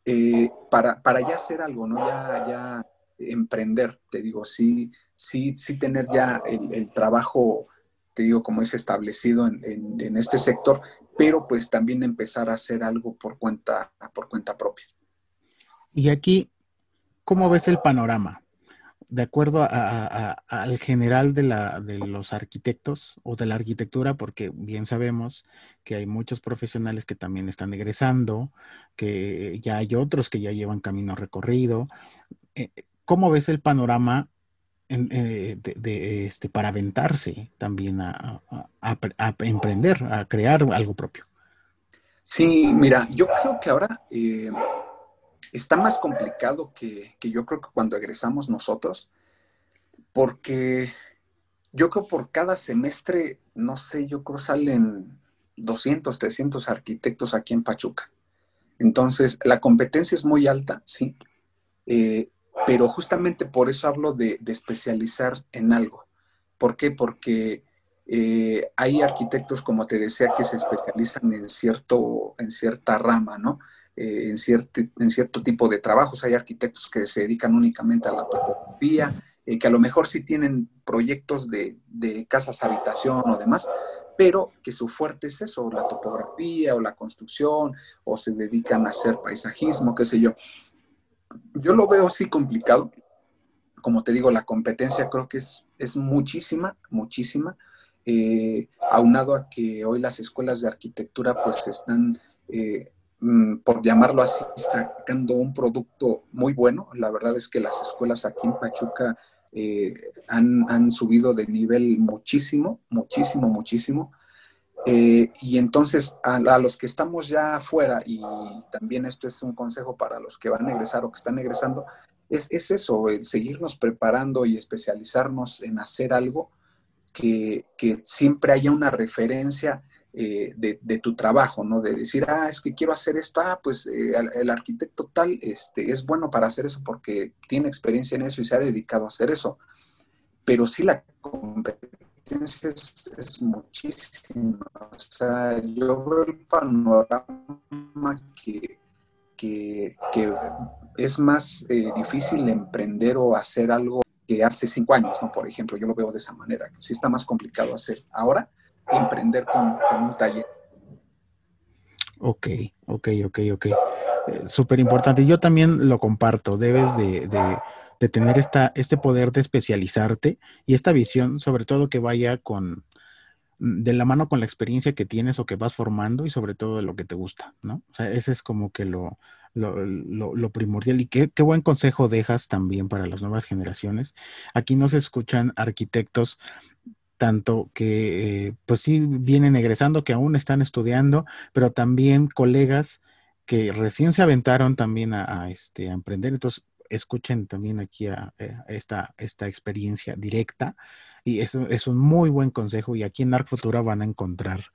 eh, para, ya hacer algo, ¿no? Ya emprender, te digo, sí, sí, sí tener ya el, trabajo, te digo, como es establecido en, este sector, pero pues también empezar a hacer algo por cuenta, por cuenta propia. Y aquí, ¿cómo ves el panorama? de acuerdo al general de, la, de los arquitectos o de la arquitectura, porque bien sabemos que hay muchos profesionales que también están egresando, que ya hay otros que ya llevan camino recorrido. ¿Cómo ves el panorama eh, este, para aventarse también a, emprender, a crear algo propio? Sí, mira, yo creo que ahora... Eh, está más complicado que, yo creo que cuando egresamos nosotros, porque yo creo por cada semestre, no sé, yo creo salen 200, 300 arquitectos aquí en Pachuca. Entonces, la competencia es muy alta, sí, eh, pero justamente por eso hablo de, especializar en algo. ¿Por qué? Porque eh, hay arquitectos, como te decía, que se especializan en, cierto, en cierta rama, ¿no? Eh, en, cierto, en cierto tipo de trabajos. Hay arquitectos que se dedican únicamente a la topografía, eh, que a lo mejor sí tienen proyectos de, de, casas habitación o demás, pero que su fuerte es eso, la topografía o la construcción, o se dedican a hacer paisajismo, qué sé yo. Yo lo veo así complicado. Como te digo, la competencia creo que es, es muchísima, muchísima. Eh, aunado a que hoy las escuelas de arquitectura pues están Mm, por llamarlo así, sacando un producto muy bueno. La verdad es que las escuelas aquí en Pachuca eh, han, subido de nivel muchísimo, muchísimo, muchísimo. Eh, y entonces a, los que estamos ya afuera, y también esto es un consejo para los que van a egresar o que están egresando, es, eso, seguirnos preparando y especializarnos en hacer algo que, que siempre haya una referencia eh, de, tu trabajo, ¿no? De decir, ah, es que quiero hacer esto, ah, pues eh, el, arquitecto tal este, es bueno para hacer eso porque tiene experiencia en eso y se ha dedicado a hacer eso. Pero sí la competencia es, muchísima. O sea, yo veo el panorama que, que, es más eh, difícil emprender o hacer algo que hace cinco años, ¿no? Por ejemplo, yo lo veo de esa manera. Sí está más complicado hacer ahora emprender con, un taller. Ok, ok, ok, ok. Eh, Súper importante. Yo también lo comparto. Debes de, de, de, tener esta, este poder de especializarte y esta visión, sobre todo que vaya con de la mano con la experiencia que tienes o que vas formando y sobre todo de lo que te gusta, ¿no? O sea, ese es como que lo, lo, lo, primordial y qué, qué, buen consejo dejas también para las nuevas generaciones. Aquí nos escuchan arquitectos tanto que eh, pues sí vienen egresando, que aún están estudiando, pero también colegas que recién se aventaron también a, a este, a emprender. Entonces, escuchen también aquí a, a eh, esta, esta experiencia directa y eso es un muy buen consejo y aquí en Arc Futura van a encontrar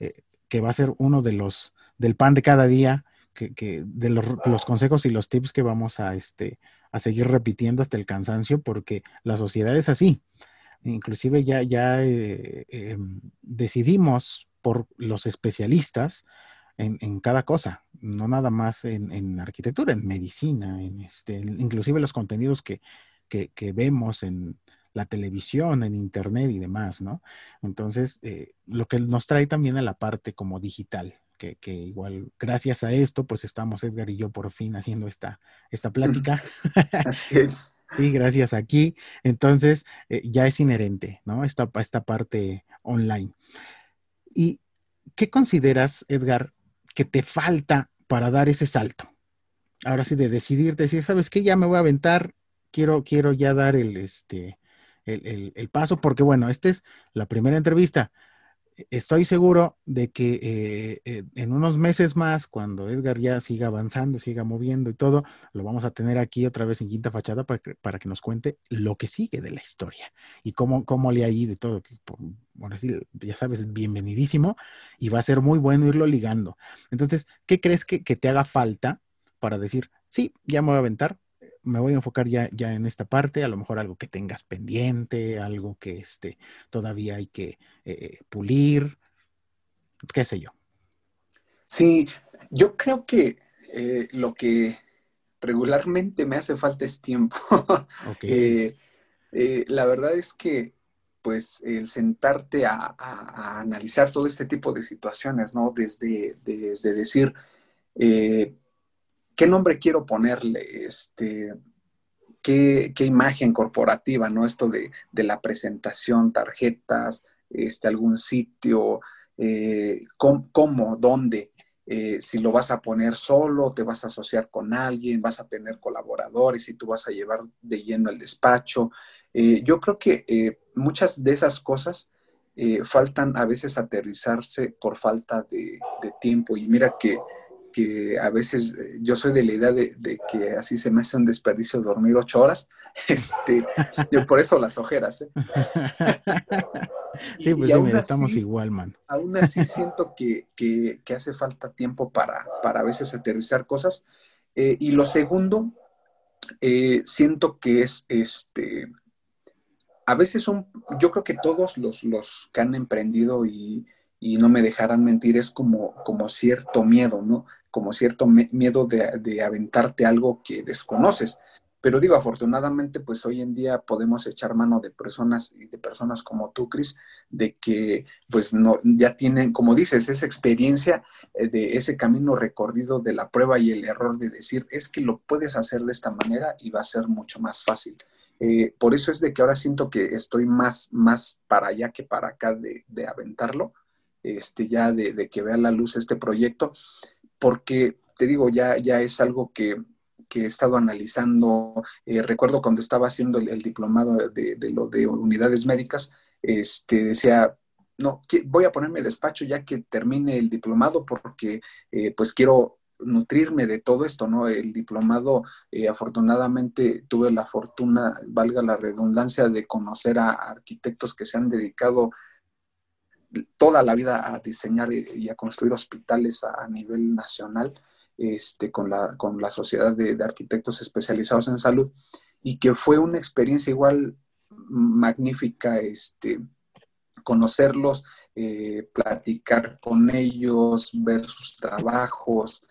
eh, que va a ser uno de los del pan de cada día, que, que de los, los, consejos y los tips que vamos a, este, a seguir repitiendo hasta el cansancio porque la sociedad es así. Inclusive ya, ya eh, eh, decidimos por los especialistas en, en, cada cosa, no nada más en, en arquitectura, en medicina, en este, inclusive los contenidos que, que, que, vemos en la televisión, en internet y demás, ¿no? Entonces, eh, lo que nos trae también a la parte como digital, que, que, igual gracias a esto, pues estamos Edgar y yo por fin haciendo esta, esta plática. Así es. sí, gracias aquí. Entonces, eh, ya es inherente, ¿no? Esta, esta parte online. ¿Y qué consideras, Edgar, que te falta para dar ese salto? Ahora sí, de decidir, decir, ¿sabes qué? Ya me voy a aventar, quiero, quiero ya dar el, este, el, el, el paso, porque bueno, esta es la primera entrevista estoy seguro de que eh, eh, en unos meses más, cuando Edgar ya siga avanzando, siga moviendo y todo, lo vamos a tener aquí otra vez en Quinta Fachada para que, para que nos cuente lo que sigue de la historia y cómo, cómo le ha ido y todo. Bueno, sí, ya sabes, bienvenidísimo y va a ser muy bueno irlo ligando. Entonces, ¿qué crees que, que te haga falta para decir, sí, ya me voy a aventar, me voy a enfocar ya, ya en esta parte, a lo mejor algo que tengas pendiente, algo que este, todavía hay que eh, pulir, qué sé yo. Sí, yo creo que eh, lo que regularmente me hace falta es tiempo. Okay. eh, la verdad es que pues el sentarte a, a, a, analizar todo este tipo de situaciones, ¿no? Desde, desde decir, eh, ¿qué nombre quiero ponerle? Este, ¿qué, qué, imagen corporativa, ¿no? Esto de, de la presentación, tarjetas, este, algún sitio, eh, cómo, dónde, eh, si lo vas a poner solo, te vas a asociar con alguien, vas a tener colaboradores, si tú vas a llevar de lleno el despacho. Eh, yo creo que muchas de esas cosas faltan a veces aterrizarse por falta de tiempo. Y mira que que a veces eh, yo soy de la idea de, de, que así se me hace un desperdicio dormir ocho horas. Este, yo por eso las ojeras. ¿eh? sí, pues y sí, mira, así, estamos igual, man. Aún así siento que, que, que, hace falta tiempo para, para a veces aterrizar cosas. Eh, y lo segundo, eh, siento que es este. A veces un, yo creo que todos los, los que han emprendido y, y no me dejarán mentir, es como, como cierto miedo, ¿no? Como cierto miedo de, de, aventarte algo que desconoces. Pero digo, afortunadamente, pues hoy en día podemos echar mano de personas y de personas como tú, Cris, de que pues no, ya tienen, como dices, esa experiencia eh, de ese camino recorrido de la prueba y el error de decir, es que lo puedes hacer de esta manera y va a ser mucho más fácil. Eh, por eso es de que ahora siento que estoy más, más para allá que para acá de, de aventarlo, este, ya de, de que vea la luz este proyecto porque te digo, ya, ya es algo que, que he estado analizando. Eh, recuerdo cuando estaba haciendo el, el diplomado de, de, lo de unidades médicas, este, decía, no, voy a ponerme despacho ya que termine el diplomado porque eh, pues quiero nutrirme de todo esto, ¿no? El diplomado, eh, afortunadamente tuve la fortuna, valga la redundancia, de conocer a arquitectos que se han dedicado toda la vida a diseñar y a construir hospitales a, nivel nacional este, con, la, con la Sociedad de, Arquitectos Especializados en Salud y que fue una experiencia igual magnífica este, conocerlos, eh, platicar con ellos, ver sus trabajos,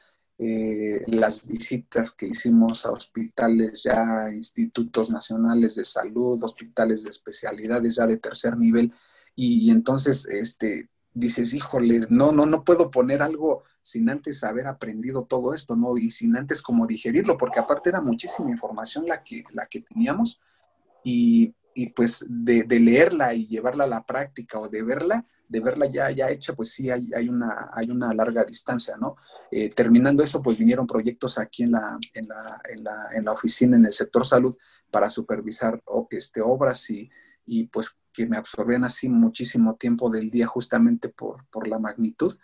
eh, las visitas que hicimos a hospitales ya, institutos nacionales de salud, hospitales de especialidades ya de tercer nivel, y, y entonces este, dices, híjole, no, no, no puedo poner algo sin antes haber aprendido todo esto, ¿no? Y sin antes como digerirlo, porque aparte era muchísima información la que, la que teníamos y, pues de, leerla y llevarla a la práctica o de verla, de verla ya, ya hecha, pues sí hay, hay, una, hay una larga distancia, ¿no? Eh, terminando eso, pues vinieron proyectos aquí en la, en la, en la, en la oficina, en el sector salud, para supervisar este, obras y, y pues que me absorbían así muchísimo tiempo del día justamente por, por la magnitud.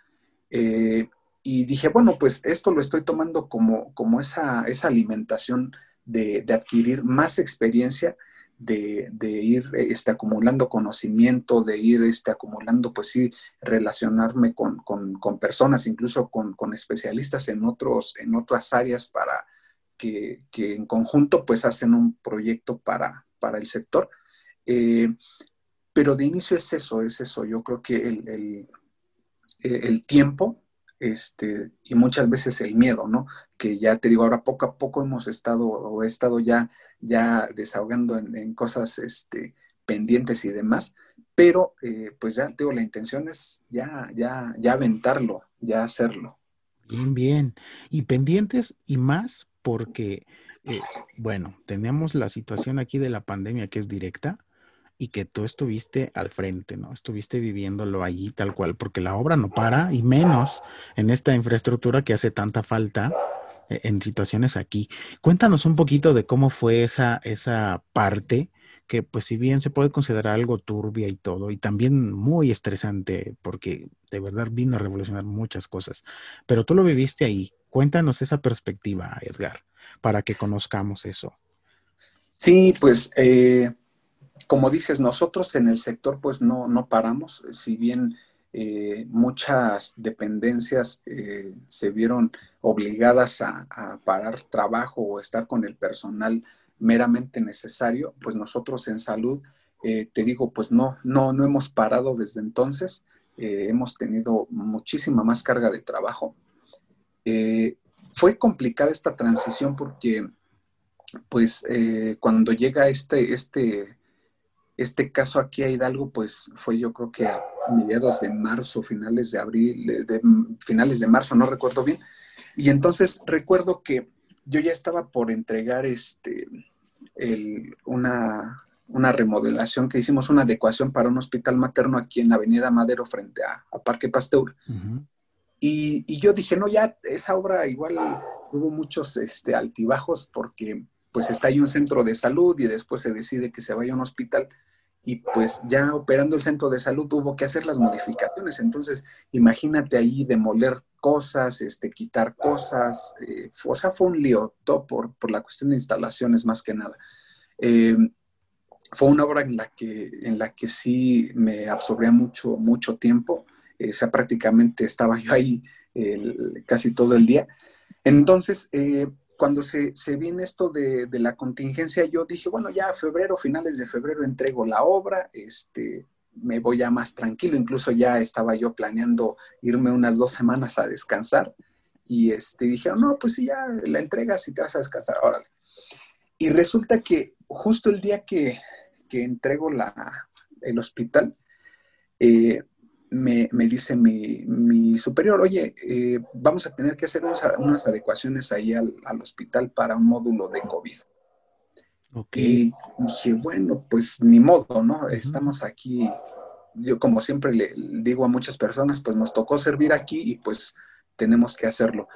Eh, y dije, bueno, pues esto lo estoy tomando como, como esa, esa alimentación de, de adquirir más experiencia, de, de ir este, acumulando conocimiento, de ir este, acumulando, pues sí, relacionarme con, con, con personas, incluso con, con, especialistas en, otros, en otras áreas para que, que, en conjunto pues hacen un proyecto para, para el sector. Eh, pero de inicio es eso, es eso. Yo creo que el, el, el tiempo este, y muchas veces el miedo, ¿no? Que ya te digo, ahora poco a poco hemos estado o he estado ya, ya desahogando en, cosas este, pendientes y demás, pero eh, pues ya digo, la intención es ya, ya, ya aventarlo, ya hacerlo. Bien, bien. Y pendientes y más porque, eh, bueno, tenemos la situación aquí de la pandemia que es directa, y que tú estuviste al frente, ¿no? Estuviste viviéndolo allí tal cual, porque la obra no para y menos en esta infraestructura que hace tanta falta eh, en situaciones aquí. Cuéntanos un poquito de cómo fue esa, esa parte que pues si bien se puede considerar algo turbia y todo, y también muy estresante, porque de verdad vino a revolucionar muchas cosas, pero tú lo viviste ahí. Cuéntanos esa perspectiva, Edgar, para que conozcamos eso. Sí, pues eh, como dices, nosotros en el sector pues no, no paramos, si bien eh, muchas dependencias eh, se vieron obligadas a, parar trabajo o estar con el personal meramente necesario, pues nosotros en salud, eh, te digo, pues no, no, no hemos parado desde entonces, hemos tenido muchísima más carga de trabajo. fue complicada esta transición porque, pues, cuando llega este, este este caso aquí a Hidalgo, pues fue yo creo que a mediados de marzo, finales de abril, de, finales de marzo, no recuerdo bien. Y entonces recuerdo que yo ya estaba por entregar este, una, remodelación que hicimos, una adecuación para un hospital materno aquí en la Avenida Madero frente a, Parque Pasteur. y, y, yo dije, no, ya esa obra igual tuvo muchos este, altibajos porque pues está ahí un centro de salud y después se decide que se vaya a un hospital y pues ya operando el centro de salud tuvo que hacer las modificaciones. Entonces, imagínate ahí demoler cosas, este, quitar cosas, eh, o sea, fue un lío, todo por, la cuestión de instalaciones más que nada. Em, fue una obra en la que, en la que sí me absorbía mucho, mucho tiempo, eh, o sea, prácticamente estaba yo ahí casi todo el día. Entonces, eh, cuando se, se viene esto de, de, la contingencia, yo dije, bueno, ya febrero, finales de febrero entrego la obra, este, me voy ya más tranquilo, incluso ya estaba yo planeando irme unas dos semanas a descansar y este, dijeron, no, pues sí, ya la entregas y te vas a descansar, órale. Y resulta que justo el día que, que entrego la, el hospital, eh, me, dice mi, superior, oye, eh, vamos a tener que hacer unas, adecuaciones ahí al, hospital para un módulo de COVID. Y dije, bueno, pues ni modo, ¿no? Estamos aquí, yo como siempre le digo a muchas personas, pues nos tocó servir aquí y pues tenemos que hacerlo.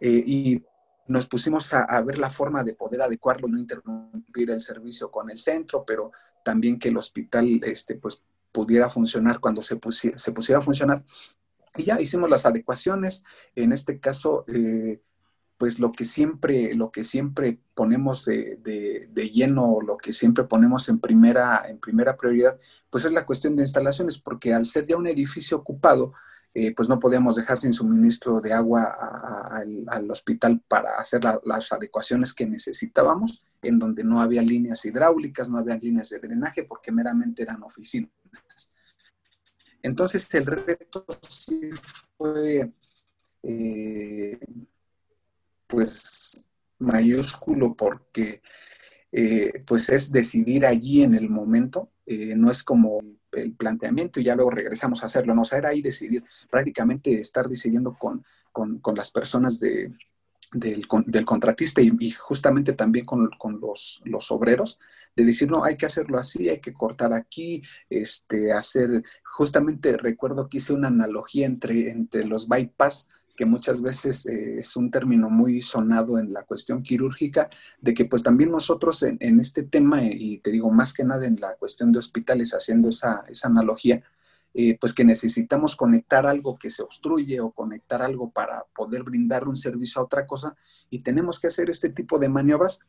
Eh, y nos pusimos a, a, ver la forma de poder adecuarlo, no interrumpir el servicio con el centro, pero también que el hospital, este, pues pudiera funcionar cuando se, pusiera, a funcionar. Y ya hicimos las adecuaciones. En este caso, eh, pues lo que siempre, lo que siempre ponemos de, de, lleno, lo que siempre ponemos en primera, en primera prioridad, pues es la cuestión de instalaciones, porque al ser ya un edificio ocupado, eh, pues no podíamos dejar sin suministro de agua al hospital para hacer las adecuaciones que necesitábamos, en donde no había líneas hidráulicas, no había líneas de drenaje, porque meramente eran oficinas. Entonces el reto sí fue eh, pues mayúsculo porque eh, pues es decidir allí en el momento no es como el planteamiento y ya luego regresamos a hacerlo, no, o sea, era ahí decidir, prácticamente estar decidiendo con, las personas de, del, contratista y, justamente también con, los, los, obreros, de decir, no, hay que hacerlo así, hay que cortar aquí, este, hacer, justamente recuerdo que hice una analogía entre, entre los bypass, que muchas veces eh, es un término muy sonado en la cuestión quirúrgica, de que pues también nosotros en, este tema, y te digo más que nada en la cuestión de hospitales, haciendo esa, analogía, eh, pues que necesitamos conectar algo que se obstruye o conectar algo para poder brindar un servicio a otra cosa y tenemos que hacer este tipo de maniobras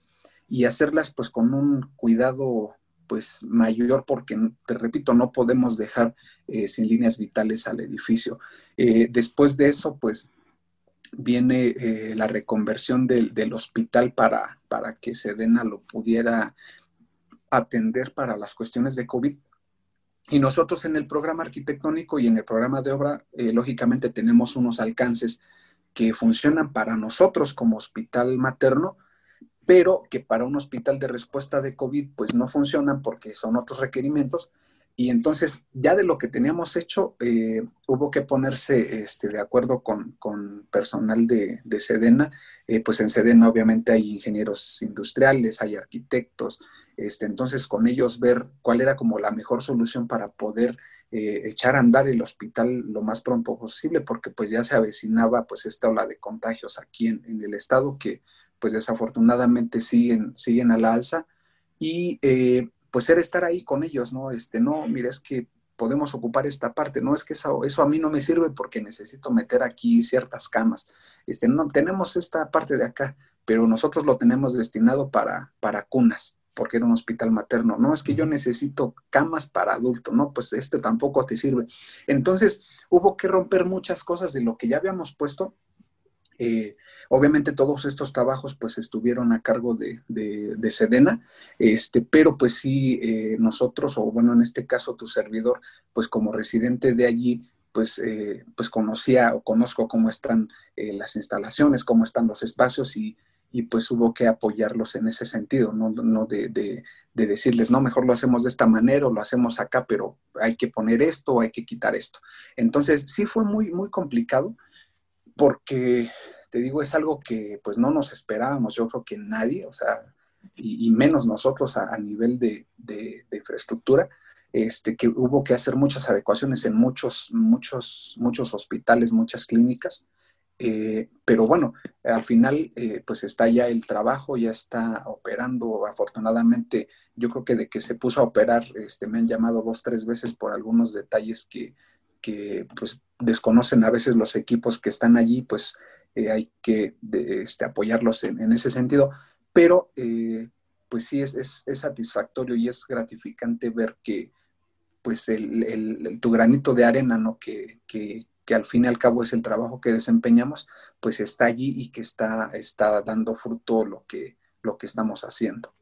y hacerlas pues con un cuidado pues mayor porque, te repito, no podemos dejar eh, sin líneas vitales al edificio. después de eso, pues viene eh, la reconversión del, hospital para, para, que Sedena lo pudiera atender para las cuestiones de COVID. Y nosotros en el programa arquitectónico y en el programa de obra, eh, lógicamente tenemos unos alcances que funcionan para nosotros como hospital materno, pero que para un hospital de respuesta de COVID pues no funcionan porque son otros requerimientos y entonces, ya de lo que teníamos hecho, eh, hubo que ponerse este, de acuerdo con, personal de, Sedena. Eh, pues en Sedena obviamente hay ingenieros industriales, hay arquitectos. Este, entonces, con ellos ver cuál era como la mejor solución para poder eh, echar a andar el hospital lo más pronto posible, porque pues ya se avecinaba pues esta ola de contagios aquí en, en el estado que pues desafortunadamente siguen, siguen a la alza. Y pues era estar ahí con ellos, ¿no? Este, no, mira, es que podemos ocupar esta parte, no es que eso, eso a mí no me sirve porque necesito meter aquí ciertas camas. Este, no, tenemos esta parte de acá, pero nosotros lo tenemos destinado para, para cunas, porque era un hospital materno. No, es que yo necesito camas para adulto, no, pues este tampoco te sirve. Entonces, hubo que romper muchas cosas de lo que ya habíamos puesto eh, obviamente todos estos trabajos pues estuvieron a cargo de, Sedena, este, pero pues sí eh, nosotros, o bueno, en este caso tu servidor, pues como residente de allí, pues, eh, pues conocía o conozco cómo están las instalaciones, cómo están los espacios y, pues hubo que apoyarlos en ese sentido, no, no de, de, decirles, no, mejor lo hacemos de esta manera o lo hacemos acá, pero hay que poner esto o hay que quitar esto. Entonces, sí fue muy, muy complicado porque te digo, es algo que pues no nos esperábamos, yo creo que nadie, o sea, y, menos nosotros a, nivel de, infraestructura, este, que hubo que hacer muchas adecuaciones en muchos, muchos, muchos hospitales, muchas clínicas, eh, pero bueno, al final eh, pues está ya el trabajo, ya está operando, afortunadamente, yo creo que de que se puso a operar, este, me han llamado dos, tres veces por algunos detalles que, que pues desconocen a veces los equipos que están allí, pues eh, hay que este, apoyarlos en, ese sentido, pero eh, pues sí es, es, satisfactorio y es gratificante ver que pues el, tu granito de arena, ¿no? Que, que, que, al fin y al cabo es el trabajo que desempeñamos, pues está allí y que está, está dando fruto lo que, lo que estamos haciendo.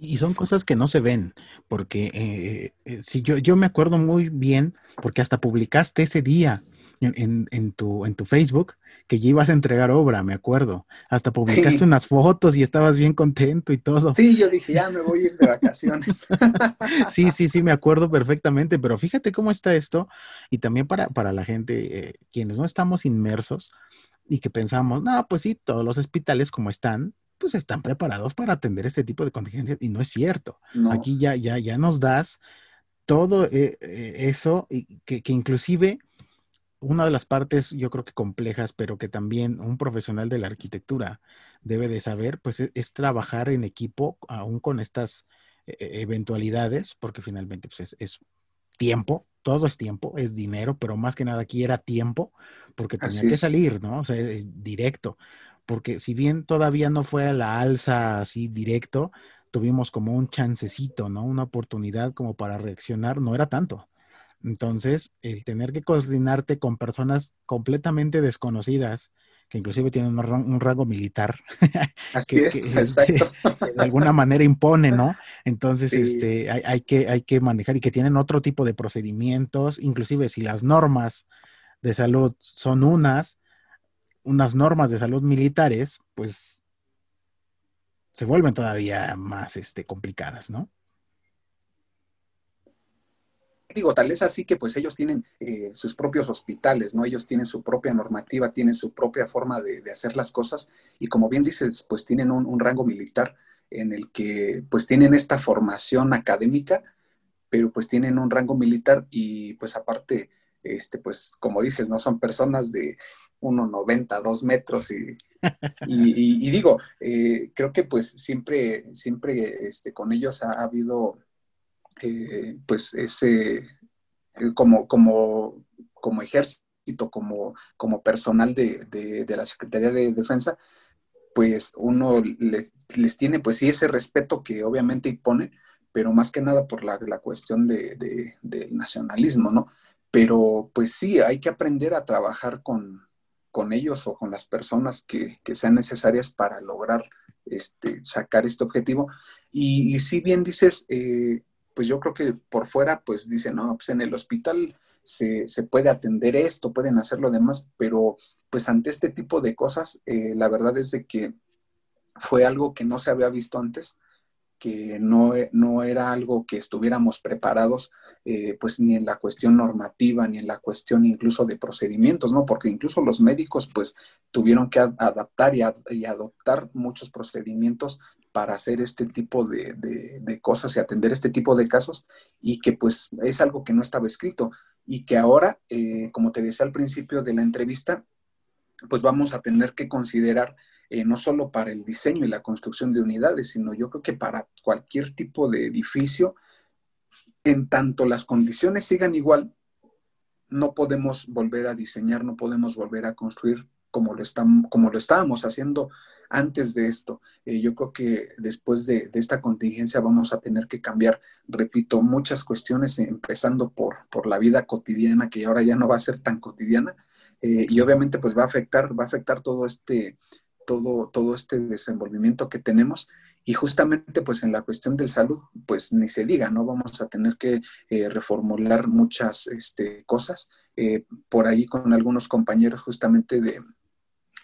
Y son cosas que no se ven, porque eh, eh, si yo, yo me acuerdo muy bien, porque hasta publicaste ese día en, en, tu, en tu Facebook que ya ibas a entregar obra, me acuerdo. Hasta publicaste unas fotos y estabas bien contento y todo. Sí, yo dije, ya me voy a ir de vacaciones. sí, sí, sí, me acuerdo perfectamente, pero fíjate cómo está esto y también para, para la gente, eh, quienes no estamos inmersos y que pensamos, no, pues sí, todos los hospitales como están, pues están preparados para atender este tipo de contingencias y no es cierto. Aquí ya, ya, ya nos das todo eh, eh, eso y que, que, inclusive una de las partes yo creo que complejas, pero que también un profesional de la arquitectura debe de saber, pues e, es, trabajar en equipo aún con estas e, e, eventualidades, porque finalmente pues es, tiempo, todo es tiempo, es dinero, pero más que nada aquí era tiempo, porque tenía que salir, ¿no? O sea, es directo porque si bien todavía no fue a la alza así directo, tuvimos como un chancecito, ¿no? Una oportunidad como para reaccionar, no era tanto. Entonces, el tener que coordinarte con personas completamente desconocidas, que inclusive tienen un, rango, militar, que, de alguna manera impone, ¿no? Entonces, este, hay, que, hay que manejar y que tienen otro tipo de procedimientos, inclusive si las normas de salud son unas, unas normas de salud militares, pues se vuelven todavía más este, complicadas, ¿no? digo, tal es así que pues ellos tienen eh, sus propios hospitales, ¿no? Ellos tienen su propia normativa, tienen su propia forma de, hacer las cosas y como bien dices, pues tienen un, rango militar en el que pues tienen esta formación académica, pero pues tienen un rango militar y pues aparte, este, pues como dices, no son personas de 1,90, 2 metros y, y, digo, eh, creo que pues siempre, siempre este, con ellos ha habido eh, pues ese, eh, como, como, como ejército, como, como personal de, la Secretaría de Defensa, pues uno les, tiene pues sí ese respeto que obviamente impone, pero más que nada por la, cuestión de, del nacionalismo, ¿no? Pero pues sí, hay que aprender a trabajar con, ellos o con las personas que, sean necesarias para lograr este, sacar este objetivo. Y, si bien dices, eh, pues yo creo que por fuera, pues dicen, no, pues en el hospital se, puede atender esto, pueden hacer lo demás, pero pues ante este tipo de cosas, eh, la verdad es de que fue algo que no se había visto antes, que no, no era algo que estuviéramos preparados, eh, pues ni en la cuestión normativa, ni en la cuestión incluso de procedimientos, ¿no? Porque incluso los médicos, pues, tuvieron que adaptar y, y adoptar muchos procedimientos para hacer este tipo de, cosas y atender este tipo de casos y que pues es algo que no estaba escrito y que ahora, eh, como te decía al principio de la entrevista, pues vamos a tener que considerar eh, no solo para el diseño y la construcción de unidades, sino yo creo que para cualquier tipo de edificio, en tanto las condiciones sigan igual, no podemos volver a diseñar, no podemos volver a construir como lo, estamos, como lo estábamos haciendo antes de esto. Eh, yo creo que después de, esta contingencia vamos a tener que cambiar, repito, muchas cuestiones, empezando por, por la vida cotidiana, que ahora ya no va a ser tan cotidiana, eh, y obviamente pues va a afectar, va a afectar todo este, todo, todo este desenvolvimiento que tenemos. Y justamente pues en la cuestión del salud, pues ni se diga, ¿no? Vamos a tener que eh, reformular muchas este, cosas. por ahí con algunos compañeros justamente de,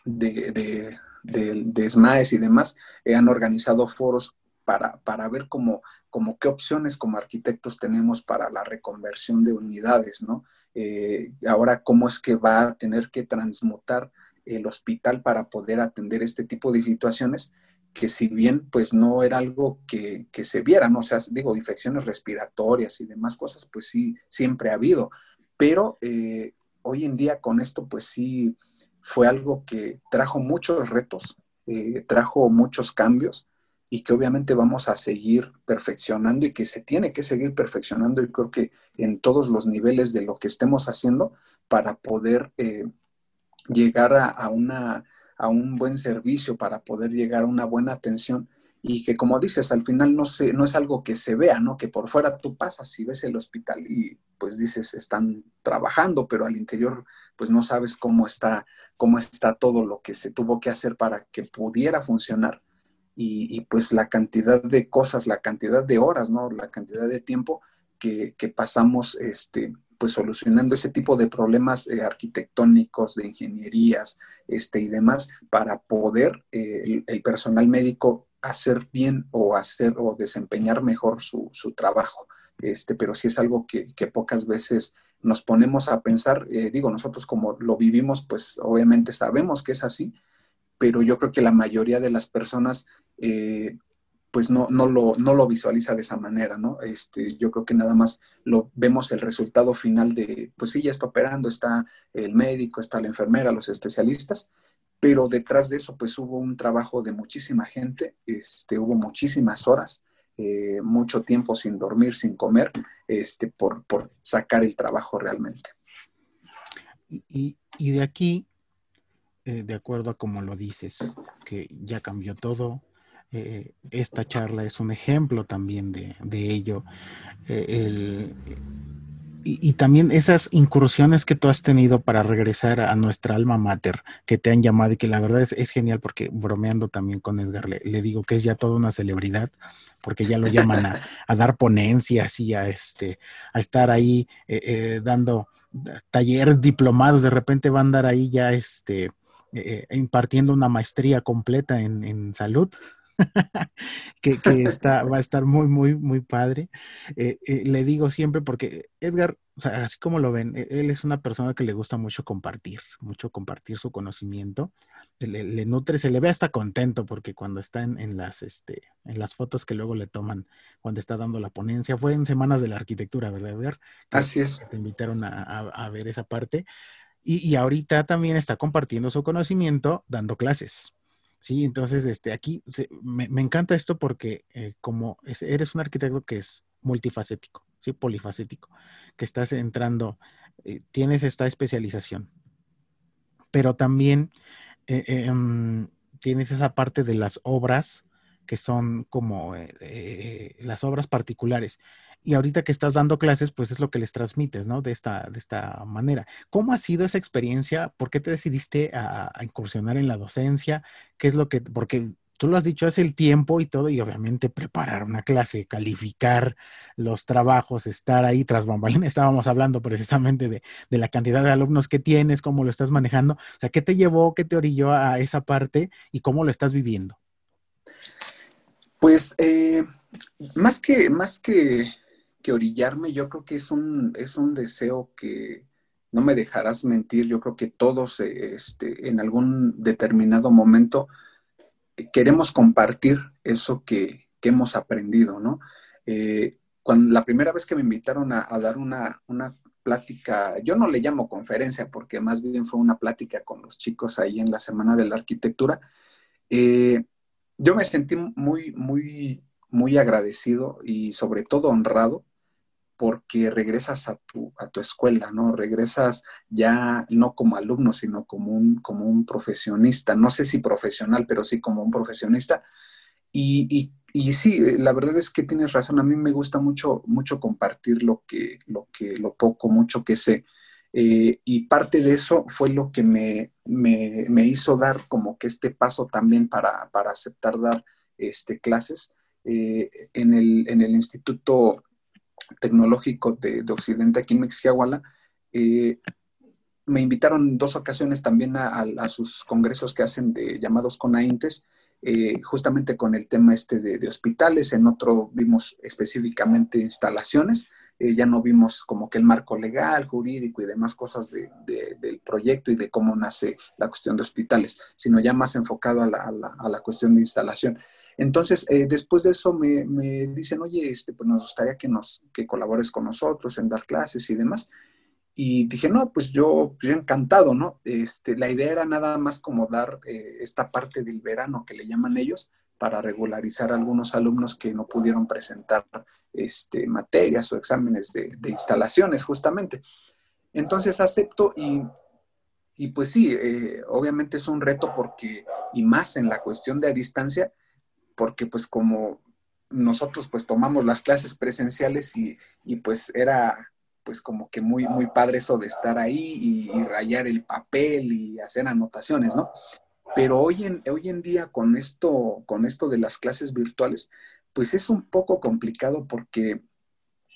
de, de, SMAES y demás, eh, han organizado foros para, para ver cómo, qué opciones como arquitectos tenemos para la reconversión de unidades, ¿no? Eh, ahora, cómo es que va a tener que transmutar el hospital para poder atender este tipo de situaciones que si bien pues no era algo que, se viera, ¿no? O sea, digo, infecciones respiratorias y demás cosas, pues sí, siempre ha habido, pero eh, hoy en día con esto pues sí fue algo que trajo muchos retos, eh, trajo muchos cambios y que obviamente vamos a seguir perfeccionando y que se tiene que seguir perfeccionando y creo que en todos los niveles de lo que estemos haciendo para poder eh, llegar a, una, a un buen servicio, para poder llegar a una buena atención y que como dices, al final no, se, no es algo que se vea, ¿no? Que por fuera tú pasas y ves el hospital y pues dices, están trabajando, pero al interior pues no sabes cómo está, cómo está todo lo que se tuvo que hacer para que pudiera funcionar. Y, pues la cantidad de cosas, la cantidad de horas, ¿no? La cantidad de tiempo que, pasamos, este, pues solucionando ese tipo de problemas eh, arquitectónicos, de ingenierías, este, y demás, para poder eh, el, personal médico hacer bien o hacer o desempeñar mejor su, trabajo. Este, pero sí es algo que, pocas veces nos ponemos a pensar, eh, digo, nosotros como lo vivimos, pues obviamente sabemos que es así, pero yo creo que la mayoría de las personas pues no, no, lo, no lo visualiza de esa manera, ¿no? Este, yo creo que nada más lo vemos el resultado final de, pues sí, ya está operando, está el médico, está la enfermera, los especialistas, pero detrás de eso pues hubo un trabajo de muchísima gente, este, hubo muchísimas horas, eh, mucho tiempo sin dormir, sin comer, este, por, sacar el trabajo realmente. Y, de aquí, eh, de acuerdo a como lo dices, que ya cambió todo, eh, esta charla es un ejemplo también de, ello. el, y, también esas incursiones que tú has tenido para regresar a nuestra alma mater, que te han llamado y que la verdad es, genial porque bromeando también con Edgar, le, digo que es ya toda una celebridad, porque ya lo llaman a, dar ponencias y a, este, a estar ahí eh, eh, dando talleres diplomados, de repente va a andar ahí ya este, eh, impartiendo una maestría completa en, en salud. que, está, va a estar muy, muy, muy padre. Eh, eh, le digo siempre porque Edgar, así como lo ven, e, él es una persona que le gusta mucho compartir, mucho compartir su conocimiento. Le, nutre, se le ve hasta contento porque cuando está en, las, este, en las fotos que luego le toman cuando está dando la ponencia, fue en Semanas de la Arquitectura, ¿verdad, Edgar? Así es. Te invitaron a, ver esa parte. Y, y ahorita también está compartiendo su conocimiento dando clases. Sí, entonces, este, aquí me, encanta esto porque eh, como eres un arquitecto que es multifacético, sí, polifacético, que estás entrando, eh, tienes esta especialización, pero también eh, em, tienes esa parte de las obras que son como las obras particulares y ahorita que estás dando clases, pues es lo que les transmites, ¿no? De esta, de esta manera. ¿Cómo ha sido esa experiencia? ¿Por qué te decidiste a, incursionar en la docencia? ¿Qué es lo que, porque tú lo has dicho hace el tiempo y todo, y obviamente preparar una clase, calificar los trabajos, estar ahí tras bambalinas. Estábamos hablando precisamente de, de, la cantidad de alumnos que tienes, cómo lo estás manejando. O sea, ¿qué te llevó, qué te orilló a esa parte y cómo lo estás viviendo? Pues eh, más que, más que orillarme, yo creo que es un, es un deseo que no me dejarás mentir, yo creo que todos este, en algún determinado momento queremos compartir eso que, hemos aprendido, ¿no? Eh, cuando la primera vez que me invitaron a, dar una, plática, yo no le llamo conferencia porque más bien fue una plática con los chicos ahí en la Semana de la Arquitectura, eh, yo me sentí muy, muy, muy agradecido y sobre todo honrado porque regresas a tu, a tu escuela, ¿no? Regresas ya no como alumno, sino como un, como un profesionista, no sé si profesional, pero sí como un profesionista. Y, y, sí, la verdad es que tienes razón, a mí me gusta mucho, mucho compartir lo que, lo que, lo poco, mucho que sé. Eh, y parte de eso fue lo que me, me, me, hizo dar como que este paso también para, para aceptar dar este, clases. Eh, en, el, en el Instituto tecnológico de, Occidente aquí en Mexicahuala, eh, me invitaron dos ocasiones también a, sus congresos que hacen de llamados CONAINTES, eh, justamente con el tema este de, hospitales, en otro vimos específicamente instalaciones, eh, ya no vimos como que el marco legal, jurídico y demás cosas del proyecto y de cómo nace la cuestión de hospitales, sino ya más enfocado a la cuestión de instalación. Entonces, eh, después de eso me, dicen, oye, este, pues nos gustaría que, nos, que colabores con nosotros en dar clases y demás. Y dije, no, pues yo, yo encantado, ¿no? Este, la idea era nada más como dar eh, esta parte del verano que le llaman ellos para regularizar a algunos alumnos que no pudieron presentar este, materias o exámenes de, instalaciones, justamente. Entonces acepto y, y pues sí, eh, obviamente es un reto porque, y más en la cuestión de a distancia, porque pues como nosotros pues tomamos las clases presenciales y, pues era pues como que muy, muy padre eso de estar ahí y, rayar el papel y hacer anotaciones, ¿no? Pero hoy en, hoy en día con esto, con esto de las clases virtuales, pues es un poco complicado porque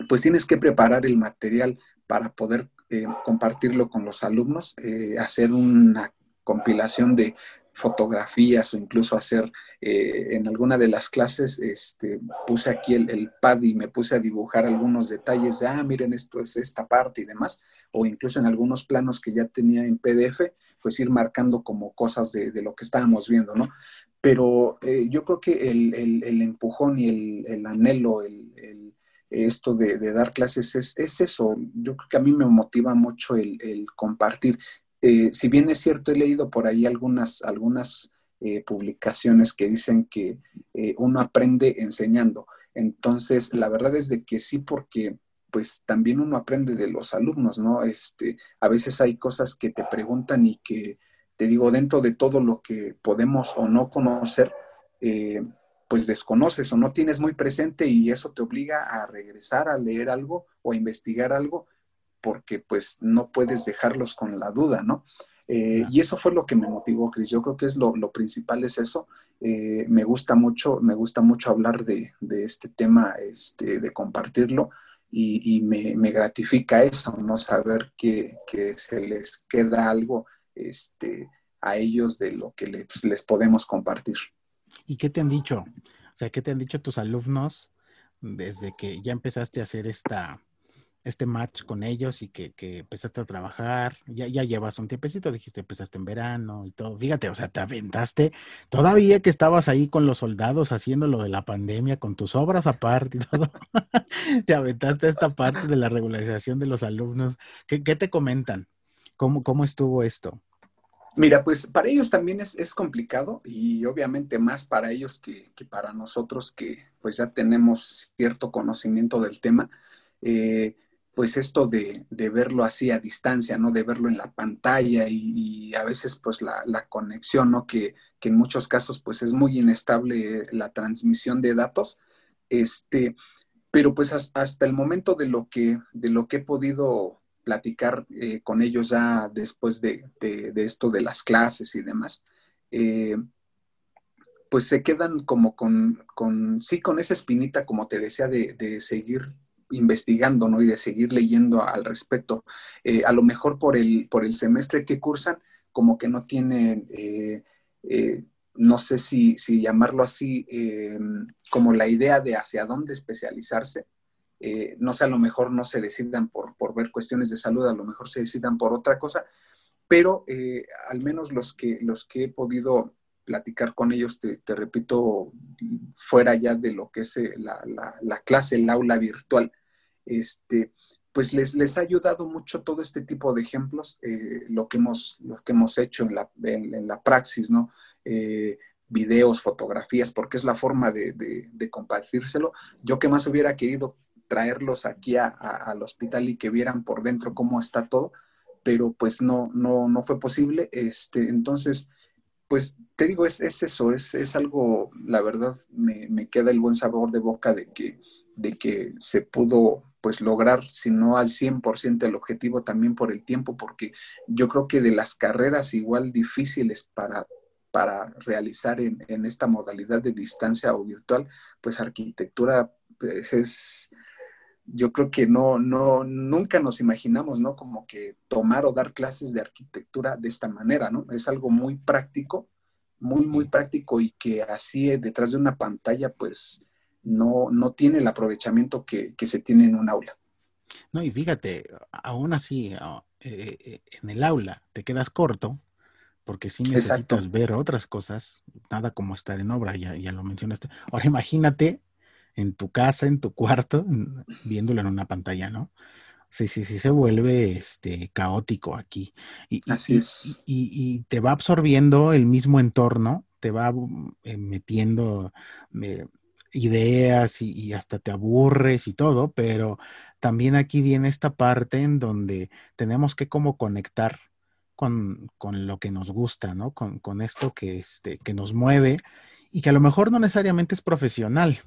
pues tienes que preparar el material para poder eh, compartirlo con los alumnos, eh, hacer una compilación de fotografías o incluso hacer eh, en alguna de las clases, este, puse aquí el, pad y me puse a dibujar algunos detalles de, ah, miren, esto es esta parte y demás, o incluso en algunos planos que ya tenía en PDF, pues ir marcando como cosas de, lo que estábamos viendo, ¿no? Pero eh, yo creo que el, empujón y el, anhelo, el, esto de, dar clases es, es, eso. Yo creo que a mí me motiva mucho el, compartir. Eh, si bien es cierto, he leído por ahí algunas, algunas eh, publicaciones que dicen que eh, uno aprende enseñando. Entonces, la verdad es de que sí, porque pues también uno aprende de los alumnos, ¿no? Este, a veces hay cosas que te preguntan y que, te digo, dentro de todo lo que podemos o no conocer, pues desconoces o no tienes muy presente y eso te obliga a regresar a leer algo o a investigar algo porque pues no puedes dejarlos con la duda, ¿no? Eh, y eso fue lo que me motivó, Cris. Yo creo que es lo, principal es eso. Eh, me gusta mucho, me gusta mucho hablar de, este tema, este, de compartirlo y, me, gratifica eso, ¿no? Saber que, se les queda algo este, a ellos de lo que les, les podemos compartir. ¿Y qué te han dicho? O sea, ¿qué te han dicho tus alumnos desde que ya empezaste a hacer esta, este match con ellos y que, empezaste a trabajar, ya, ya llevas un tiempecito, dijiste, empezaste en verano y todo. Fíjate, o sea, te aventaste todavía que estabas ahí con los soldados haciendo lo de la pandemia, con tus obras aparte y te aventaste esta parte de la regularización de los alumnos. ¿Qué, te comentan? ¿Cómo, ¿Cómo estuvo esto? Mira, pues para ellos también es, complicado y obviamente más para ellos que, que, para nosotros que pues ya tenemos cierto conocimiento del tema. Eh, pues esto de, verlo así a distancia, ¿no? De verlo en la pantalla y, a veces pues la, conexión, ¿no? Que, en muchos casos pues es muy inestable la transmisión de datos. Este, pero pues hasta el momento de lo que, de lo que he podido platicar eh, con ellos ya después de, esto de las clases y demás, eh, pues se quedan como con, con, sí, con esa espinita, como te decía, de, de seguir investigando, ¿no? Y de seguir leyendo al respecto. Eh, a lo mejor por el, por el semestre que cursan, como que no tienen, eh, eh, no sé si, si, llamarlo así, como la idea de hacia dónde especializarse. no sé, a lo mejor no se decidan por, por, ver cuestiones de salud, a lo mejor se decidan por otra cosa, pero al menos los que, los que he podido platicar con ellos, te, repito, fuera ya de lo que es la, la, clase, el aula virtual, este, pues les, les ha ayudado mucho todo este tipo de ejemplos, eh, lo, que hemos, lo que hemos hecho en la, en, la praxis, ¿no? Eh, videos, fotografías, porque es la forma de, de, compartírselo. Yo que más hubiera querido traerlos aquí al hospital y que vieran por dentro cómo está todo, pero pues no, no, no fue posible. Este, entonces, pues te digo, es, es eso, es, es, algo, la verdad, me, me, queda el buen sabor de boca de que, de que se pudo pues lograr, si no al 100% el objetivo también por el tiempo, porque yo creo que de las carreras igual difíciles para, para realizar en, esta modalidad de distancia o virtual, pues arquitectura pues es, yo creo que no, no, nunca nos imaginamos, ¿no? Como que tomar o dar clases de arquitectura de esta manera, ¿no? Es algo muy práctico, muy, muy práctico y que así detrás de una pantalla, pues no, no tiene el aprovechamiento que, se tiene en un aula. No, y fíjate, aún así, ah, eh, eh, en el aula te quedas corto, porque sí necesitas ver otras cosas, nada como estar en obra, ya, ya lo mencionaste. Ahora imagínate en tu casa, en tu cuarto, viéndolo en una pantalla, ¿no? Sí, sí, sí se vuelve este, caótico aquí. Y, Así es. Y, te va absorbiendo el mismo entorno, te va eh, metiendo ideas y, hasta te aburres y todo, pero también aquí viene esta parte en donde tenemos que como conectar con, lo que nos gusta, ¿no? Con, esto que, este, que nos mueve y que a lo mejor no necesariamente es profesional.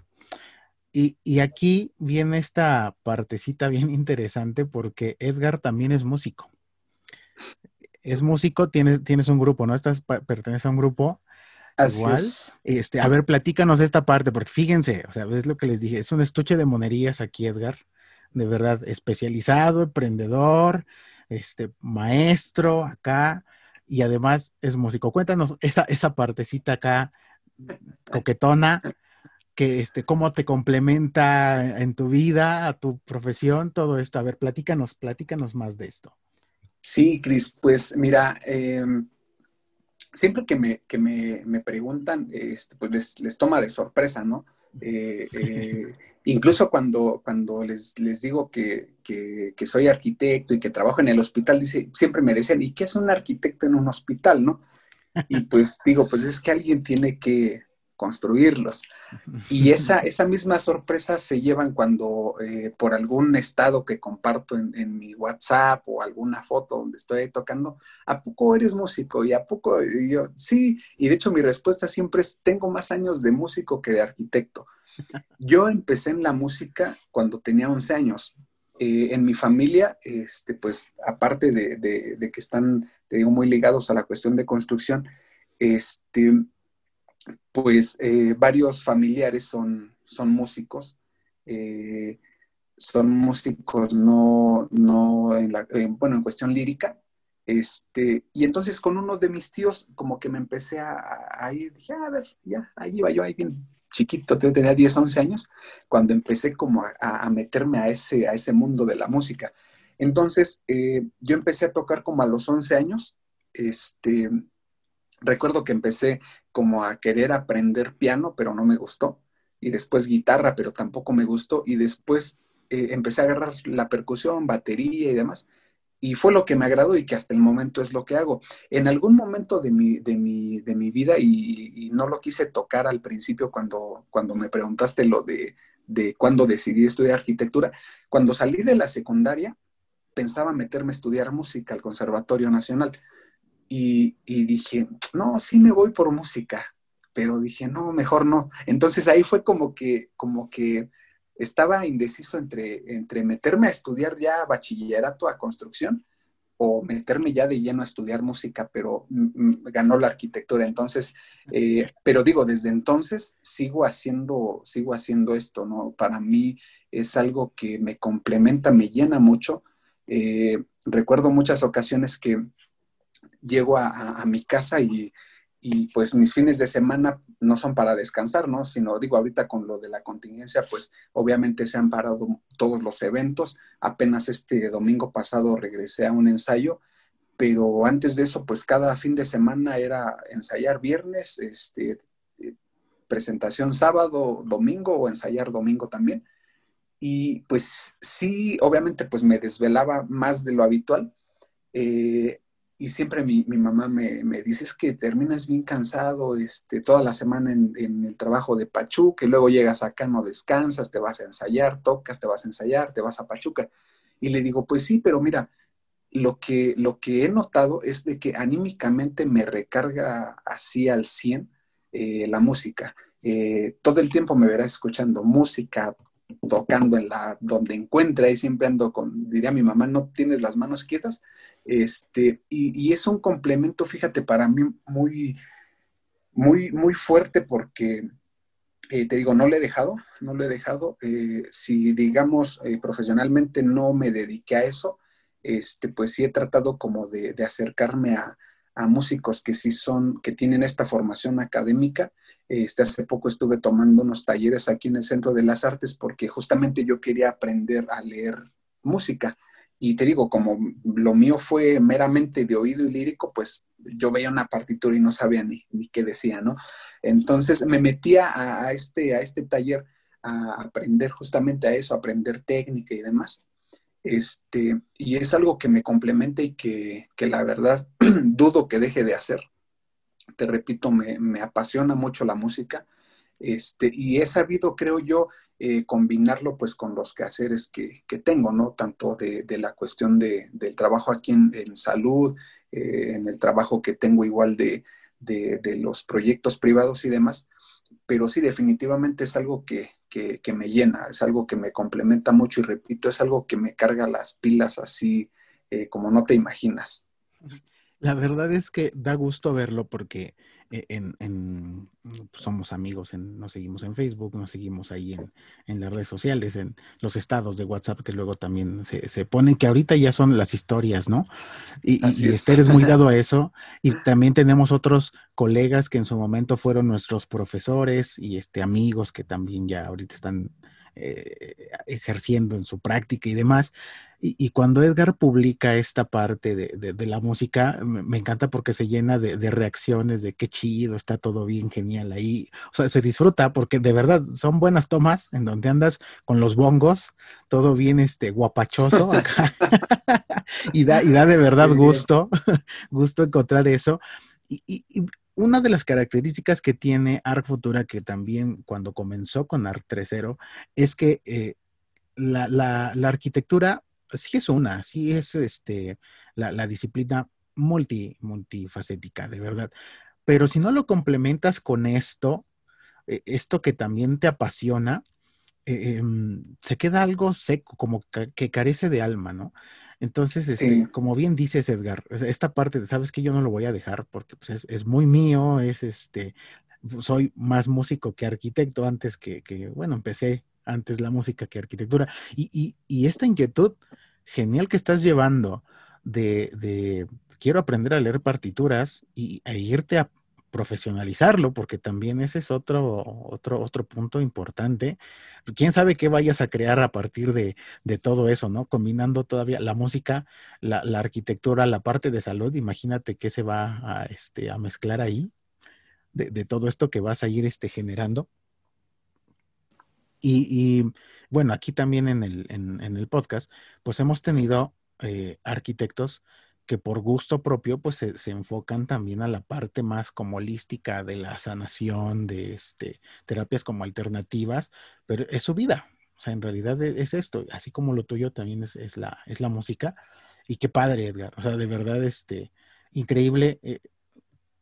Y, y, aquí viene esta partecita bien interesante porque Edgar también es músico. Es músico, tienes, tienes un grupo, ¿no? Estás, pertenece a un grupo Igual, este, a ver, platícanos esta parte, porque fíjense, o sea, es lo que les dije, es un estuche de monerías aquí, Edgar, de verdad, especializado, emprendedor, este, maestro acá, y además es músico. Cuéntanos esa, esa partecita acá, coquetona, que este, cómo te complementa en tu vida, a tu profesión, todo esto. A ver, platícanos, platícanos más de esto. Sí, Cris, pues mira, eh, siempre que me, que me, me preguntan, este, pues les, les, toma de sorpresa, ¿no? Eh, eh, incluso cuando, cuando les, les digo que, que, que, soy arquitecto y que trabajo en el hospital, dice, siempre me decían, ¿y qué es un arquitecto en un hospital, no? Y pues digo, pues es que alguien tiene que, construirlos. Y esa, esa misma sorpresa se llevan cuando eh, por algún estado que comparto en, mi WhatsApp o alguna foto donde estoy tocando, ¿a poco eres músico? Y a poco yo, sí, y de hecho mi respuesta siempre es, tengo más años de músico que de arquitecto. Yo empecé en la música cuando tenía 11 años. Eh, en mi familia, este, pues aparte de, de, que están, te digo, muy ligados a la cuestión de construcción, este, pues eh, varios familiares son, son músicos. Eh, son músicos no, no en bueno, en cuestión lírica, Este, y entonces con uno de mis tíos, como que me empecé a, ir, dije, ah, a ver, ya, ahí iba yo, ahí bien chiquito, tenía 10, 11 años, cuando empecé como a, meterme a ese, a ese mundo de la música. Entonces, eh, yo empecé a tocar como a los 11 años. Este, recuerdo que empecé como a querer aprender piano, pero no me gustó. Y después guitarra, pero tampoco me gustó. Y después eh, empecé a agarrar la percusión, batería y demás y fue lo que me agradó y que hasta el momento es lo que hago. En algún momento de mi, de mi, de mi vida, y, no lo quise tocar al principio cuando, cuando me preguntaste lo de, de cuándo decidí estudiar arquitectura, cuando salí de la secundaria, pensaba meterme a estudiar música al Conservatorio Nacional. Y, y dije, no, sí me voy por música, pero dije, no, mejor no. Entonces ahí fue como que, como que estaba indeciso entre, entre meterme a estudiar ya bachillerato a construcción o meterme ya de lleno a estudiar música, pero ganó la arquitectura. Entonces, eh, pero digo, desde entonces sigo haciendo, sigo haciendo esto, ¿no? Para mí es algo que me complementa, me llena mucho. Eh, recuerdo muchas ocasiones que llego a mi casa y y pues mis fines de semana no son para descansar, ¿no? Sino digo, ahorita con lo de la contingencia, pues obviamente se han parado todos los eventos. Apenas este domingo pasado regresé a un ensayo, pero antes de eso, pues cada fin de semana era ensayar viernes, este, eh, presentación sábado, domingo o ensayar domingo también. Y pues sí, obviamente pues me desvelaba más de lo habitual. Eh, y siempre mi, mamá me, dice, es que terminas bien cansado este, toda la semana en, el trabajo de Pachuca, y luego llegas acá, no descansas, te vas a ensayar, tocas, te vas a ensayar, te vas a Pachuca. Y le digo, pues sí, pero mira, lo que, lo que he notado es de que anímicamente me recarga así al 100 eh, la música. Eh, todo el tiempo me verás escuchando música, tocando en la donde encuentre, ahí siempre ando con, diría mi mamá, no tienes las manos quietas, este, y, es un complemento, fíjate, para mí muy, muy, muy fuerte porque, eh, te digo, no le he dejado, no lo he dejado. Eh, si, digamos, eh, profesionalmente no me dediqué a eso, este, pues sí he tratado como de, acercarme a, músicos que sí son, que tienen esta formación académica. Este, hace poco estuve tomando unos talleres aquí en el Centro de las Artes porque justamente yo quería aprender a leer música. Y te digo, como lo mío fue meramente de oído y lírico, pues yo veía una partitura y no sabía ni, ni qué decía, ¿no? Entonces me metía a, este, a este taller a aprender justamente a eso, a aprender técnica y demás. Este, y es algo que me complementa y que, que la verdad dudo que deje de hacer. Te repito, me, me apasiona mucho la música. Este, y he sabido, creo yo, eh, combinarlo pues con los quehaceres que, que tengo, ¿no? Tanto de, de la cuestión de, del trabajo aquí en, en salud, eh, en el trabajo que tengo igual de, de, los proyectos privados y demás, pero sí definitivamente es algo que, que, me llena, es algo que me complementa mucho y repito, es algo que me carga las pilas así eh, como no te imaginas. La verdad es que da gusto verlo porque eh, en, pues, somos amigos, en, nos seguimos en Facebook, nos seguimos ahí en, las redes sociales, en los estados de WhatsApp que luego también se, ponen, que ahorita ya son las historias, ¿no? Y, y, Esther es muy dado a eso. Y también tenemos otros colegas que en su momento fueron nuestros profesores y este, amigos que también ya ahorita están eh, ejerciendo en su práctica y demás. Y, cuando Edgar publica esta parte de, la música, me, encanta porque se llena de, reacciones de qué chido, está todo bien, genial ahí. O sea, se disfruta porque de verdad son buenas tomas en donde andas con los bongos, todo bien este guapachoso acá. y, da, y da de verdad gusto, gusto encontrar eso. y, una de las características que tiene Arc Futura, que también cuando comenzó con Arc 3.0, es que eh, la, arquitectura sí es una, sí es este, la, disciplina multi, multifacética, de verdad. Pero si no lo complementas con esto, eh, esto que también te apasiona, eh, em, se queda algo seco, como que carece de alma, ¿no? Entonces, este, como bien dices, Edgar, esta parte, sabes que yo no lo voy a dejar porque pues, es, muy mío, es este, soy más músico que arquitecto antes que, bueno, empecé antes la música que arquitectura. Y, y, esta inquietud genial que estás llevando de, quiero aprender a leer partituras y, e irte a profesionalizarlo, porque también ese es otro, otro, otro punto importante. Quién sabe qué vayas a crear a partir de, todo eso, ¿no? Combinando todavía la música, la, arquitectura, la parte de salud, imagínate qué se va a, este, a mezclar ahí, de, todo esto que vas a ir este, generando. Y, bueno, aquí también en el, en, el podcast, pues hemos tenido eh, arquitectos que por gusto propio, pues se, enfocan también a la parte más como holística de la sanación, de este, terapias como alternativas, pero es su vida. O sea, en realidad e, es, esto, así como lo tuyo también es, la, es la música. Y qué padre, Edgar. O sea, de verdad, este, increíble. Eh,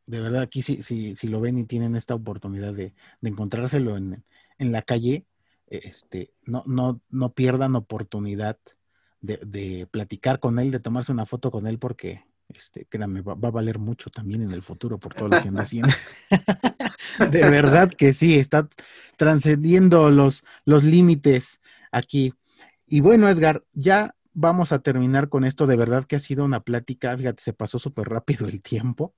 de verdad, aquí si, si, si, lo ven y tienen esta oportunidad de, de encontrárselo en, en, la calle, este, no, no, no pierdan oportunidad de, platicar con él, de tomarse una foto con él, porque, este, créanme, va, a valer mucho también en el futuro por todo lo que anda haciendo. de verdad que sí, está trascendiendo los, los límites aquí. Y bueno, Edgar, ya vamos a terminar con esto. De verdad que ha sido una plática, fíjate, se pasó súper rápido el tiempo.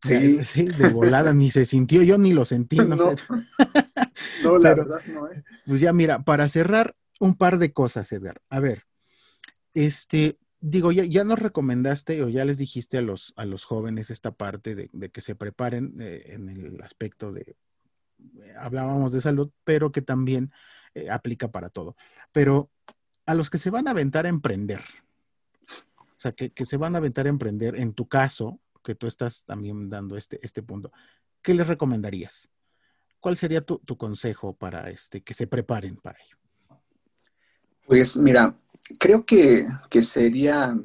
Sí. de volada, ni se sintió, yo ni lo sentí. No, sé. no la verdad no. ¿eh? Pues ya, mira, para cerrar, un par de cosas, Edgar. A ver, este, digo, ya, ya, nos recomendaste o ya les dijiste a los, a los jóvenes esta parte de, que se preparen eh, en el aspecto de, eh, hablábamos de salud, pero que también eh, aplica para todo. Pero a los que se van a aventar a emprender, o sea, que, se van a aventar a emprender, en tu caso, que tú estás también dando este, este punto, ¿qué les recomendarías? ¿Cuál sería tu, tu consejo para este, que se preparen para ello? Pues mira, creo que, sería,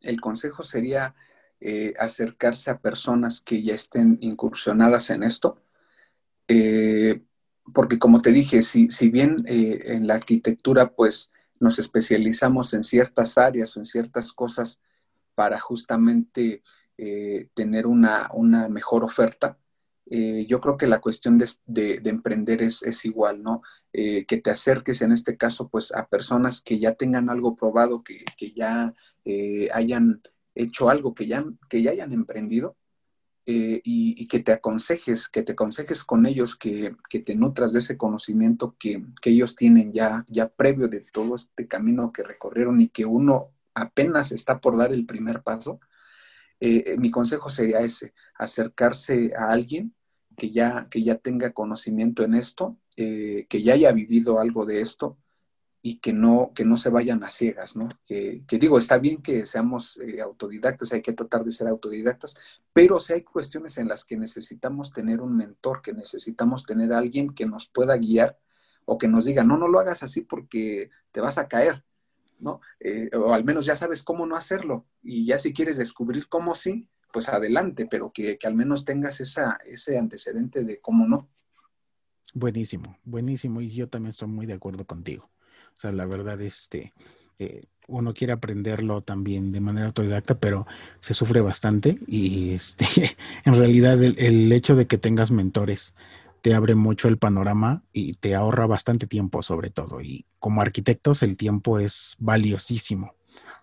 el consejo sería eh, acercarse a personas que ya estén incursionadas en esto, eh, porque como te dije, si, si bien eh, en la arquitectura pues nos especializamos en ciertas áreas o en ciertas cosas para justamente tener una, una mejor oferta, yo creo que la cuestión de, emprender es, igual, ¿no? Eh, que te acerques en este caso pues a personas que ya tengan algo probado, que, ya eh, hayan hecho algo, que ya, que ya hayan emprendido y, que te aconsejes, que te aconsejes con ellos, que, te nutras de ese conocimiento que, ellos tienen ya, ya previo de todo este camino que recorrieron y que uno apenas está por dar el primer paso. mi consejo sería ese, acercarse a alguien que ya, que ya tenga conocimiento en esto, eh, que ya haya vivido algo de esto y que no, que no se vayan a ciegas, ¿no? Que, digo, está bien que seamos eh, autodidactas, hay que tratar de ser autodidactas, pero si hay cuestiones en las que necesitamos tener un mentor, que necesitamos tener alguien que nos pueda guiar o que nos diga, no, no lo hagas así porque te vas a caer, ¿no? Eh, o al menos ya sabes cómo no hacerlo y ya si quieres descubrir cómo sí, pues adelante, pero que, al menos tengas esa, ese antecedente de cómo no. Buenísimo, buenísimo. Y yo también estoy muy de acuerdo contigo. O sea, la verdad, este, eh, uno quiere aprenderlo también de manera autodidacta, pero se sufre bastante. Y este, en realidad, el, el hecho de que tengas mentores te abre mucho el panorama y te ahorra bastante tiempo, sobre todo. Y como arquitectos, el tiempo es valiosísimo,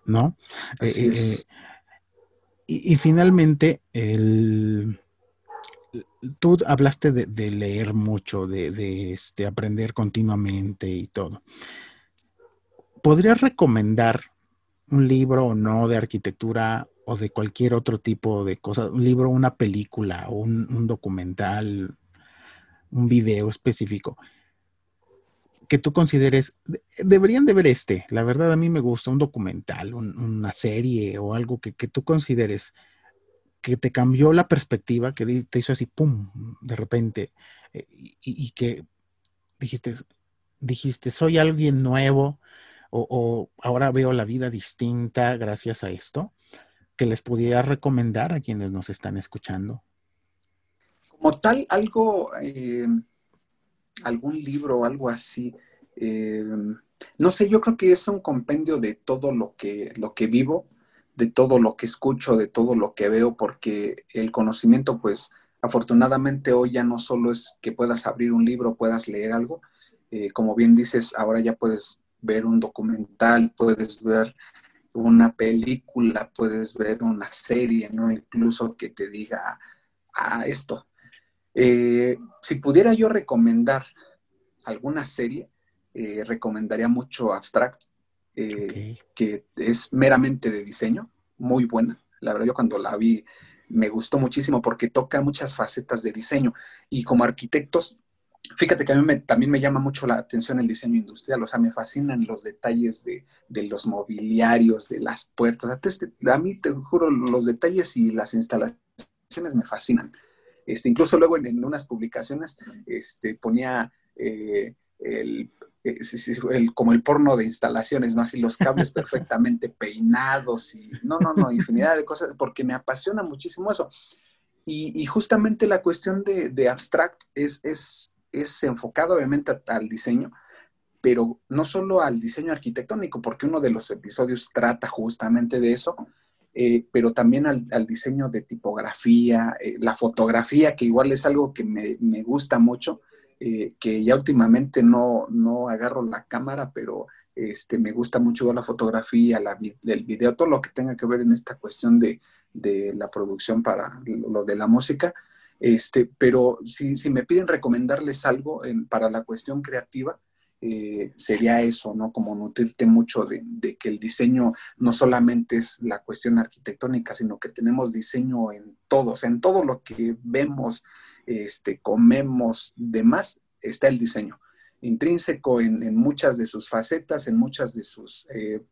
¿no? Así eh, es. Eh, y, finalmente, el, tú hablaste de, leer mucho, de, este, aprender continuamente y todo. ¿Podrías recomendar un libro o no de arquitectura o de cualquier otro tipo de cosa? Un libro, una película, un, un documental, un video específico que tú consideres, deberían de ver este, la verdad a mí me gusta, un documental, una serie o algo que, tú consideres que te cambió la perspectiva, que te hizo así, ¡pum!, de repente, eh, y, que dijiste, dijiste, soy alguien nuevo o, ahora veo la vida distinta gracias a esto, que les pudiera recomendar a quienes nos están escuchando. Como tal, algo... Eh, algún libro o algo así. Eh, no sé, yo creo que es un compendio de todo lo que, lo que vivo, de todo lo que escucho, de todo lo que veo, porque el conocimiento, pues afortunadamente hoy ya no solo es que puedas abrir un libro, puedas leer algo, eh, como bien dices, ahora ya puedes ver un documental, puedes ver una película, puedes ver una serie, ¿no? Incluso que te diga, ah, esto. Eh, si pudiera yo recomendar alguna serie, eh, recomendaría mucho Abstract, eh, que es meramente de diseño, muy buena. La verdad, yo cuando la vi me gustó muchísimo porque toca muchas facetas de diseño y como arquitectos Fíjate que a mí también me llama mucho la atención el diseño industrial, o sea, me fascinan los detalles de, los mobiliarios, de las puertas. A mí, te juro, los detalles y las instalaciones me fascinan. Este, incluso luego en, unas publicaciones este, ponía eh, eh, el, como el porno de instalaciones, ¿no? Así los cables perfectamente peinados y no, no, no, infinidad de cosas, porque me apasiona muchísimo eso. Y, justamente la cuestión de, de abstract es, es es enfocado obviamente al diseño, pero no solo al diseño arquitectónico, porque uno de los episodios trata justamente de eso, eh, pero también al, diseño de tipografía, eh, la fotografía, que igual es algo que me, gusta mucho, eh, que ya últimamente no, no agarro la cámara, pero este, me gusta mucho la fotografía, la, el video, todo lo que tenga que ver en esta cuestión de, de la producción para lo de la música, este, pero si, me piden recomendarles algo para la cuestión creativa, eh, sería eso, ¿no? Como nutrirte mucho de, que el diseño no solamente es la cuestión arquitectónica, sino que tenemos diseño en todos, en todo lo que vemos, este, comemos, demás, está el diseño. Intrínseco en, muchas de sus facetas, en muchas de sus eh,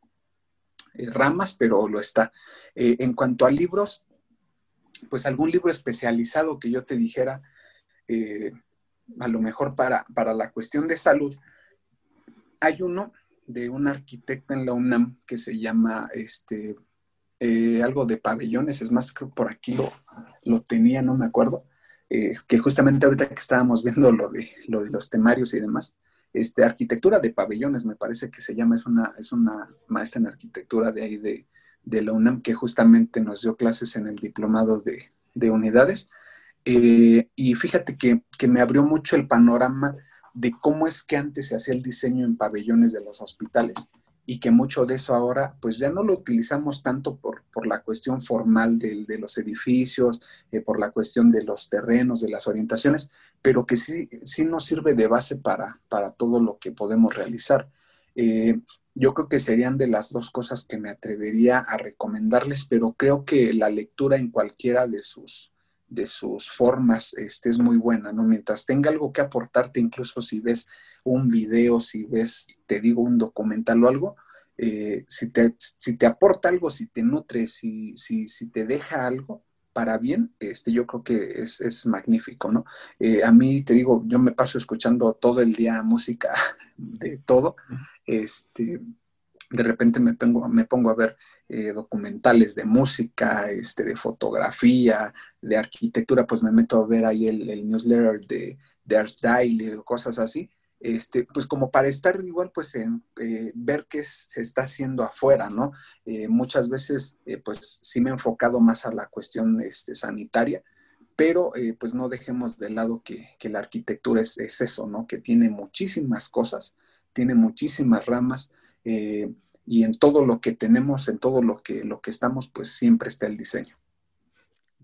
eh, ramas, pero lo está. en cuanto a libros, pues algún libro especializado que yo te dijera, eh, a lo mejor para, para la cuestión de salud. Hay uno de un arquitecto en la UNAM que se llama este, eh, algo de pabellones, es más, creo por aquí lo, lo tenía, no me acuerdo, eh, que justamente ahorita que estábamos viendo lo de, lo de los temarios y demás, este, arquitectura de pabellones me parece que se llama, es una, es una maestra en arquitectura de ahí de, de la UNAM que justamente nos dio clases en el diplomado de, unidades. Eh, y fíjate que, me abrió mucho el panorama de cómo es que antes se hacía el diseño en pabellones de los hospitales y que mucho de eso ahora pues ya no lo utilizamos tanto por, la cuestión formal de, los edificios, eh, por la cuestión de los terrenos, de las orientaciones, pero que sí, sí nos sirve de base para, para todo lo que podemos realizar. Eh, yo creo que serían de las dos cosas que me atrevería a recomendarles, pero creo que la lectura en cualquiera de sus, de sus formas este, es muy buena, ¿no? Mientras tenga algo que aportarte, incluso si ves un video, si ves, te digo, un documental o algo, eh, si, te, si te aporta algo, si te nutre, si, si, si te deja algo, para bien, este, yo creo que es, magnífico, ¿no? Eh, a mí, te digo, yo me paso escuchando todo el día música de todo, este, de repente me pongo, me pongo a ver eh, documentales de música, este, de fotografía, de arquitectura, pues me meto a ver ahí el, newsletter de, de Art Daily o cosas así, este, pues como para estar igual, pues en eh, ver qué se está haciendo afuera, ¿no? Eh, muchas veces, pues sí me he enfocado más a la cuestión este, sanitaria, pero pues no dejemos de lado que, la arquitectura es, es, eso, ¿no? Que tiene muchísimas cosas tiene muchísimas ramas eh, y en todo lo que tenemos, en todo lo que, lo que estamos, pues siempre está el diseño.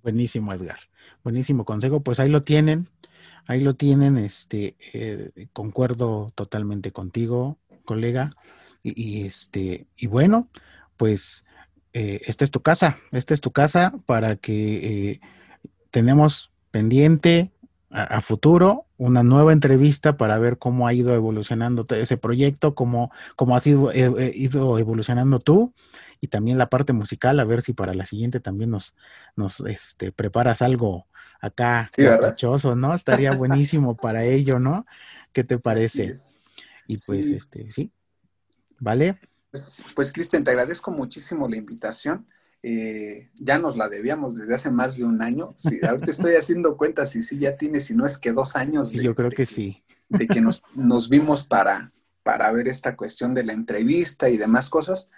Buenísimo, Edgar. Buenísimo consejo. Pues ahí lo tienen. Ahí lo tienen. Este, eh, concuerdo totalmente contigo, colega. Y, este, y bueno, pues eh, esta es tu casa. Esta es tu casa para que tenemos pendiente a, futuro una nueva entrevista para ver cómo ha ido evolucionando ese proyecto, cómo, cómo has ido, eh, eh, ido, evolucionando tú y también la parte musical, a ver si para la siguiente también nos, nos este, preparas algo acá sí, ¿no? Estaría buenísimo para ello, ¿no? ¿Qué te parece? Y pues, este, sí, ¿vale? Pues, pues Cristian, te agradezco muchísimo la invitación. Eh, ya nos la debíamos desde hace más de un año. Sí, ahorita estoy haciendo cuentas y sí, ya tiene, si no es que dos años. yo creo que, sí. De que nos, nos, vimos para, para ver esta cuestión de la entrevista y demás cosas.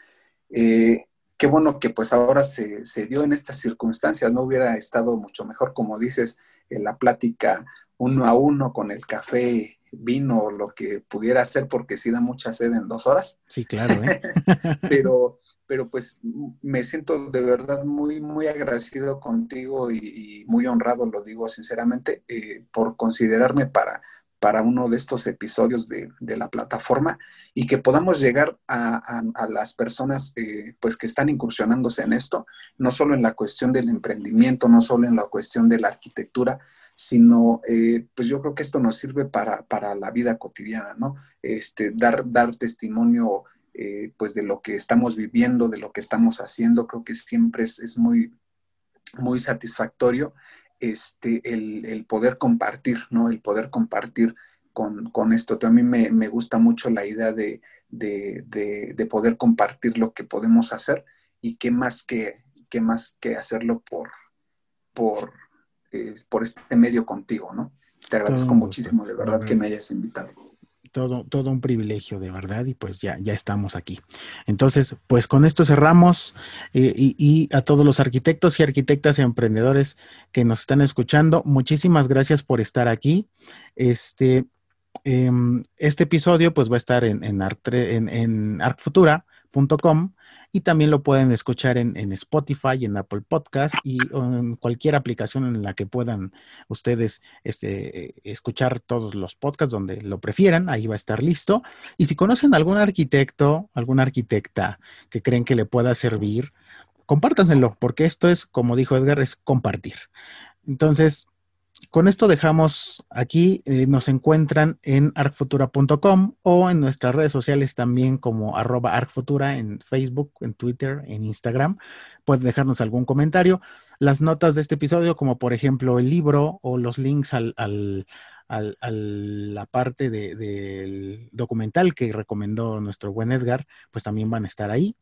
Eh, qué bueno que pues ahora se, se, dio en estas circunstancias, no hubiera estado mucho mejor, como dices, en la plática uno a uno con el café, vino, lo que pudiera hacer, porque sí da mucha sed en dos horas. Sí, claro. ¿eh? Pero pero pues me siento de verdad muy, muy agradecido contigo y, muy honrado, lo digo sinceramente, eh, por considerarme para, para uno de estos episodios de, la plataforma y que podamos llegar a, las personas eh, pues que están incursionándose en esto, no solo en la cuestión del emprendimiento, no solo en la cuestión de la arquitectura, sino eh, pues yo creo que esto nos sirve para, para la vida cotidiana, ¿no? Este, dar, dar testimonio eh, pues de lo que estamos viviendo, de lo que estamos haciendo, creo que siempre es, muy, muy satisfactorio este, el, poder compartir, ¿no? El poder compartir con, esto. A mí me, gusta mucho la idea de, poder compartir lo que podemos hacer y qué más que, qué más que hacerlo por, por, eh, por este medio contigo, ¿no? Te agradezco muchísimo, de verdad, que me hayas invitado todo, todo un privilegio de verdad y pues ya, ya estamos aquí. Entonces, pues con esto cerramos eh, y, a todos los arquitectos y arquitectas y emprendedores que nos están escuchando, muchísimas gracias por estar aquí. Este, em, este episodio pues va a estar en, en, en, en y también lo pueden escuchar en, Spotify, en Apple Podcast y en cualquier aplicación en la que puedan ustedes este, escuchar todos los podcasts donde lo prefieran, ahí va a estar listo. Y si conocen algún arquitecto, alguna arquitecta que creen que le pueda servir, compártanselo, porque esto es, como dijo Edgar, es compartir. Entonces, con esto dejamos aquí, eh, nos encuentran en arcfutura.com o en nuestras redes sociales también como arroba arcfutura en Facebook, en Twitter, en Instagram. Pueden dejarnos algún comentario. Las notas de este episodio, como por ejemplo el libro o los links al, a la parte del documental que recomendó nuestro buen Edgar, pues también van a estar ahí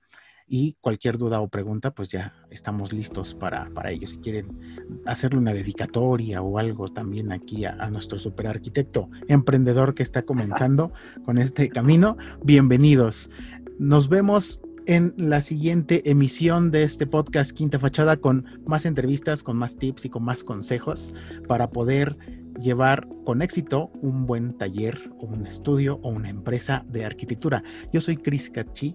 y cualquier duda o pregunta, pues ya estamos listos para, para ello. Si quieren hacerle una dedicatoria o algo también aquí a, nuestro super arquitecto emprendedor que está comenzando con este camino, bienvenidos. Nos vemos en la siguiente emisión de este podcast Quinta Fachada con más entrevistas, con más tips y con más consejos para poder llevar con éxito un buen taller o un estudio o una empresa de arquitectura. Yo soy Chris Cachi